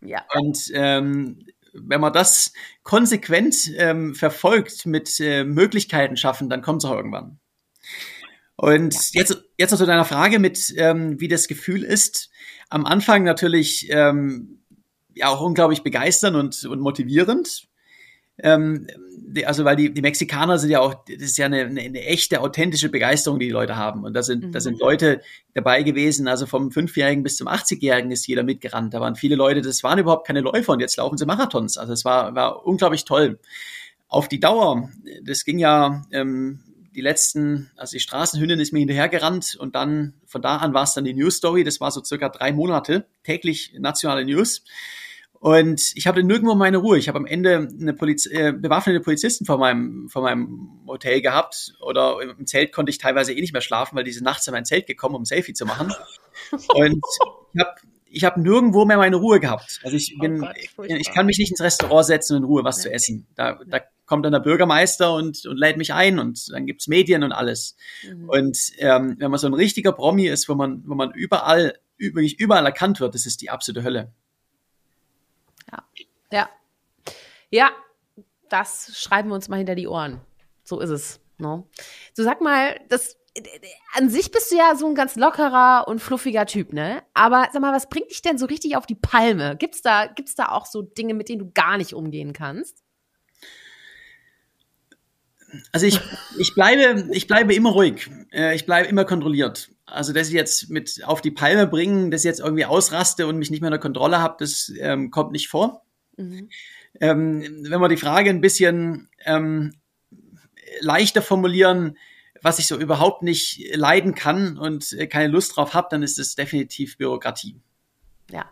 Ja. Und ähm, wenn man das konsequent ähm, verfolgt mit äh, Möglichkeiten schaffen, dann kommt es auch irgendwann. Und ja. jetzt, jetzt noch zu deiner Frage mit, ähm, wie das Gefühl ist. Am Anfang natürlich ähm, ja auch unglaublich begeisternd und, und motivierend. Ähm, also weil die, die Mexikaner sind ja auch, das ist ja eine, eine, eine echte, authentische Begeisterung, die die Leute haben. Und da sind, mhm. da sind Leute dabei gewesen, also vom Fünfjährigen bis zum 80-Jährigen ist jeder mitgerannt. Da waren viele Leute, das waren überhaupt keine Läufer und jetzt laufen sie Marathons. Also es war, war unglaublich toll. Auf die Dauer, das ging ja ähm, die letzten, also die Straßenhündin ist mir hinterhergerannt und dann, von da an war es dann die News Story. Das war so circa drei Monate, täglich nationale News. Und ich hatte nirgendwo meine Ruhe. Ich habe am Ende eine Poliz äh, bewaffnete Polizisten vor meinem, vor meinem Hotel gehabt. Oder im Zelt konnte ich teilweise eh nicht mehr schlafen, weil diese nachts in mein Zelt gekommen, um ein Selfie zu machen. Und ich habe ich hab nirgendwo mehr meine Ruhe gehabt. Also ich oh bin, oh Gott, ich kann mich nicht ins Restaurant setzen und in Ruhe was zu essen. Da, da kommt dann der Bürgermeister und, und lädt mich ein und dann gibt's Medien und alles. Mhm. Und ähm, wenn man so ein richtiger Promi ist, wo man, wo man überall, wirklich überall erkannt wird, das ist die absolute Hölle. Ja. Ja. Ja, das schreiben wir uns mal hinter die Ohren. So ist es. Ne? So sag mal, das an sich bist du ja so ein ganz lockerer und fluffiger Typ, ne? Aber sag mal, was bringt dich denn so richtig auf die Palme? Gibt's da, gibt's da auch so Dinge, mit denen du gar nicht umgehen kannst? Also ich, ich bleibe, ich bleibe immer ruhig. Äh, ich bleibe immer kontrolliert. Also, dass ich jetzt mit auf die Palme bringen, dass ich jetzt irgendwie ausraste und mich nicht mehr in der Kontrolle habe, das ähm, kommt nicht vor. Mhm. Ähm, wenn wir die Frage ein bisschen ähm, leichter formulieren, was ich so überhaupt nicht leiden kann und äh, keine Lust drauf habe, dann ist es definitiv Bürokratie. Ja.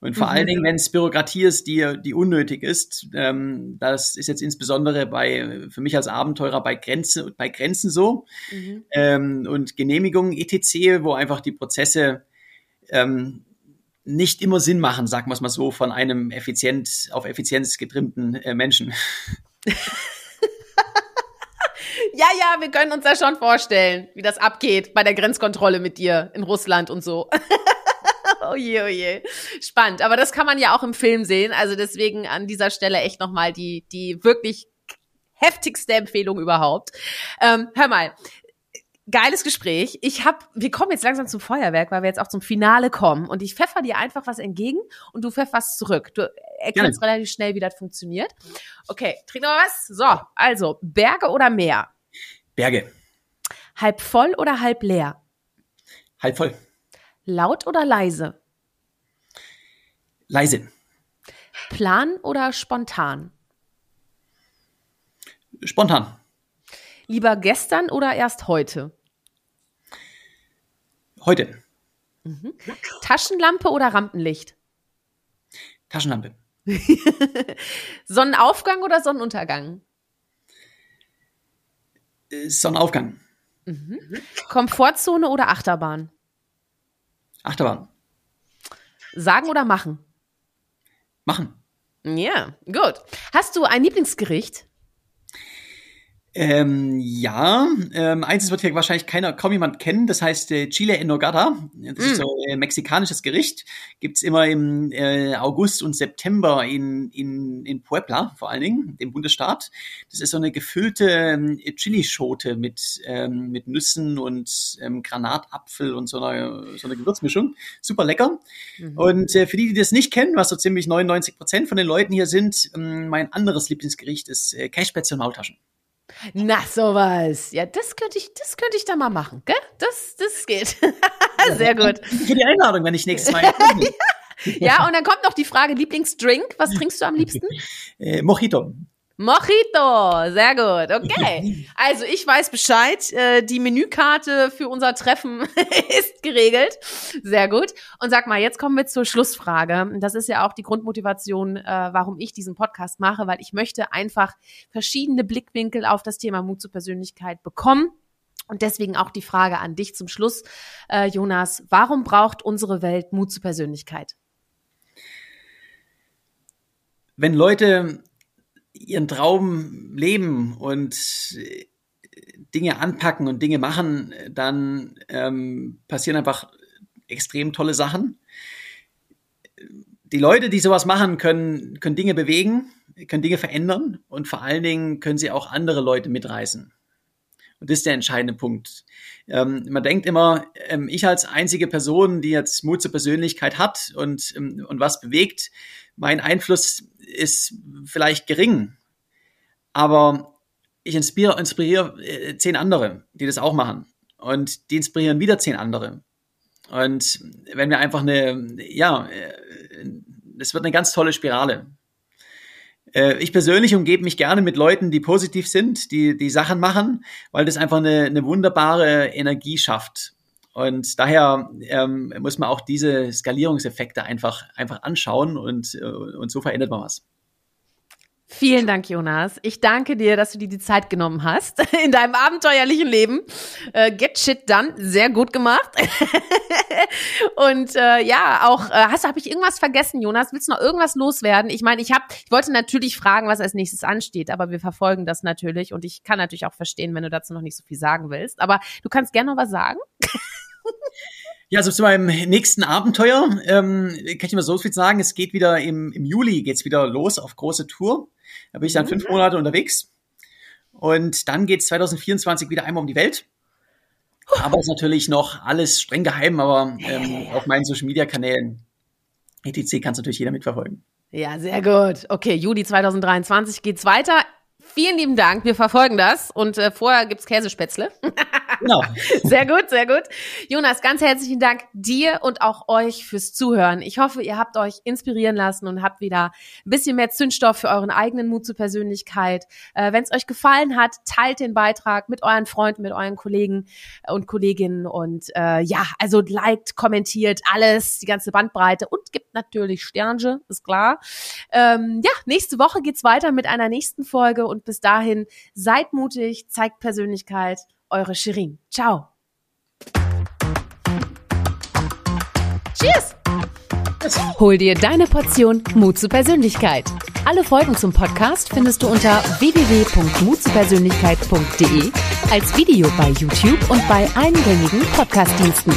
Und vor mhm. allen Dingen, wenn es Bürokratie ist, die, die unnötig ist, ähm, das ist jetzt insbesondere bei, für mich als Abenteurer bei Grenzen, bei Grenzen so, mhm. ähm, und Genehmigungen etc., wo einfach die Prozesse ähm, nicht immer Sinn machen, sagen wir es mal so, von einem effizient, auf Effizienz getrimmten äh, Menschen. Ja, ja, wir können uns da schon vorstellen, wie das abgeht bei der Grenzkontrolle mit dir in Russland und so. oh je, oh je. Spannend. Aber das kann man ja auch im Film sehen. Also deswegen an dieser Stelle echt nochmal die, die wirklich heftigste Empfehlung überhaupt. Ähm, hör mal, geiles Gespräch. Ich hab, wir kommen jetzt langsam zum Feuerwerk, weil wir jetzt auch zum Finale kommen. Und ich pfeffer dir einfach was entgegen und du pfefferst zurück. Du erkennst ja. relativ schnell, wie das funktioniert. Okay, trink noch was. So, also Berge oder Meer? Berge. Halb voll oder halb leer? Halb voll. Laut oder leise? Leise. Plan oder spontan? Spontan. Lieber gestern oder erst heute? Heute. Mhm. Taschenlampe oder Rampenlicht? Taschenlampe. Sonnenaufgang oder Sonnenuntergang? Äh, Sonnenaufgang. Mhm. Komfortzone oder Achterbahn? Achterbahn. Sagen oder machen? Machen. Ja, gut. Hast du ein Lieblingsgericht? Ähm, ja, ähm, eins wird hier wahrscheinlich keiner, kaum jemand kennen, das heißt äh, Chile en Nogada. Das mm. ist so ein äh, mexikanisches Gericht. Gibt's immer im äh, August und September in, in, in Puebla, vor allen Dingen, dem Bundesstaat. Das ist so eine gefüllte ähm, Chilischote mit, ähm, mit Nüssen und ähm, Granatapfel und so einer, so einer Gewürzmischung. Super lecker. Mhm. Und äh, für die, die das nicht kennen, was so ziemlich 99 Prozent von den Leuten hier sind, ähm, mein anderes Lieblingsgericht ist äh, Cashspätzle und Maultaschen. Na, sowas. Ja, das könnte ich, das könnte ich da mal machen, gell? Das, das geht. Sehr gut. Für die Einladung, wenn ich nächstes Mal. ja, und dann kommt noch die Frage, Lieblingsdrink. Was trinkst du am liebsten? Äh, Mojito. Mojito, sehr gut. Okay. Also ich weiß Bescheid. Äh, die Menükarte für unser Treffen ist geregelt. Sehr gut. Und sag mal, jetzt kommen wir zur Schlussfrage. Das ist ja auch die Grundmotivation, äh, warum ich diesen Podcast mache, weil ich möchte einfach verschiedene Blickwinkel auf das Thema Mut zur Persönlichkeit bekommen. Und deswegen auch die Frage an dich zum Schluss, äh, Jonas. Warum braucht unsere Welt Mut zur Persönlichkeit? wenn Leute ihren Traum leben und Dinge anpacken und Dinge machen, dann ähm, passieren einfach extrem tolle Sachen. Die Leute, die sowas machen, können, können Dinge bewegen, können Dinge verändern und vor allen Dingen können sie auch andere Leute mitreißen. Und das ist der entscheidende Punkt. Ähm, man denkt immer, ähm, ich als einzige Person, die jetzt Mut zur Persönlichkeit hat und, ähm, und was bewegt, mein Einfluss ist vielleicht gering. Aber ich inspiriere, inspiriere äh, zehn andere, die das auch machen. Und die inspirieren wieder zehn andere. Und wenn wir einfach eine, ja, es äh, wird eine ganz tolle Spirale. Äh, ich persönlich umgebe mich gerne mit Leuten, die positiv sind, die, die Sachen machen, weil das einfach eine, eine wunderbare Energie schafft. Und daher ähm, muss man auch diese Skalierungseffekte einfach, einfach anschauen und, und so verändert man was. Vielen Dank, Jonas. Ich danke dir, dass du dir die Zeit genommen hast in deinem abenteuerlichen Leben. Äh, get shit done, sehr gut gemacht. Und äh, ja, auch äh, hast habe ich irgendwas vergessen, Jonas? Willst du noch irgendwas loswerden? Ich meine, ich habe, ich wollte natürlich fragen, was als nächstes ansteht, aber wir verfolgen das natürlich und ich kann natürlich auch verstehen, wenn du dazu noch nicht so viel sagen willst. Aber du kannst gerne noch was sagen. Ja, also zu meinem nächsten Abenteuer ähm, kann ich mal so viel sagen. Es geht wieder im, im Juli geht's wieder los auf große Tour. Da bin ich dann fünf mhm. Monate unterwegs. Und dann geht's 2024 wieder einmal um die Welt. Aber ist natürlich noch alles streng geheim, aber ähm, auf meinen Social Media Kanälen etc. kann es natürlich jeder mitverfolgen. Ja, sehr gut. Okay, Juli 2023 geht's weiter. Vielen lieben Dank. Wir verfolgen das. Und äh, vorher gibt's Käsespätzle. Genau. Sehr gut, sehr gut. Jonas, ganz herzlichen Dank dir und auch euch fürs Zuhören. Ich hoffe, ihr habt euch inspirieren lassen und habt wieder ein bisschen mehr Zündstoff für euren eigenen Mut zur Persönlichkeit. Äh, Wenn es euch gefallen hat, teilt den Beitrag mit euren Freunden, mit euren Kollegen und Kolleginnen und äh, ja, also liked, kommentiert alles, die ganze Bandbreite und gibt natürlich Sternche, ist klar. Ähm, ja, nächste Woche geht's weiter mit einer nächsten Folge und bis dahin seid mutig, zeigt Persönlichkeit eure Shirin. Ciao. Cheers! Hol dir deine Portion Mut zur Persönlichkeit. Alle Folgen zum Podcast findest du unter www.mutzupersönlichkeit.de als Video bei YouTube und bei allen gängigen Podcastdiensten.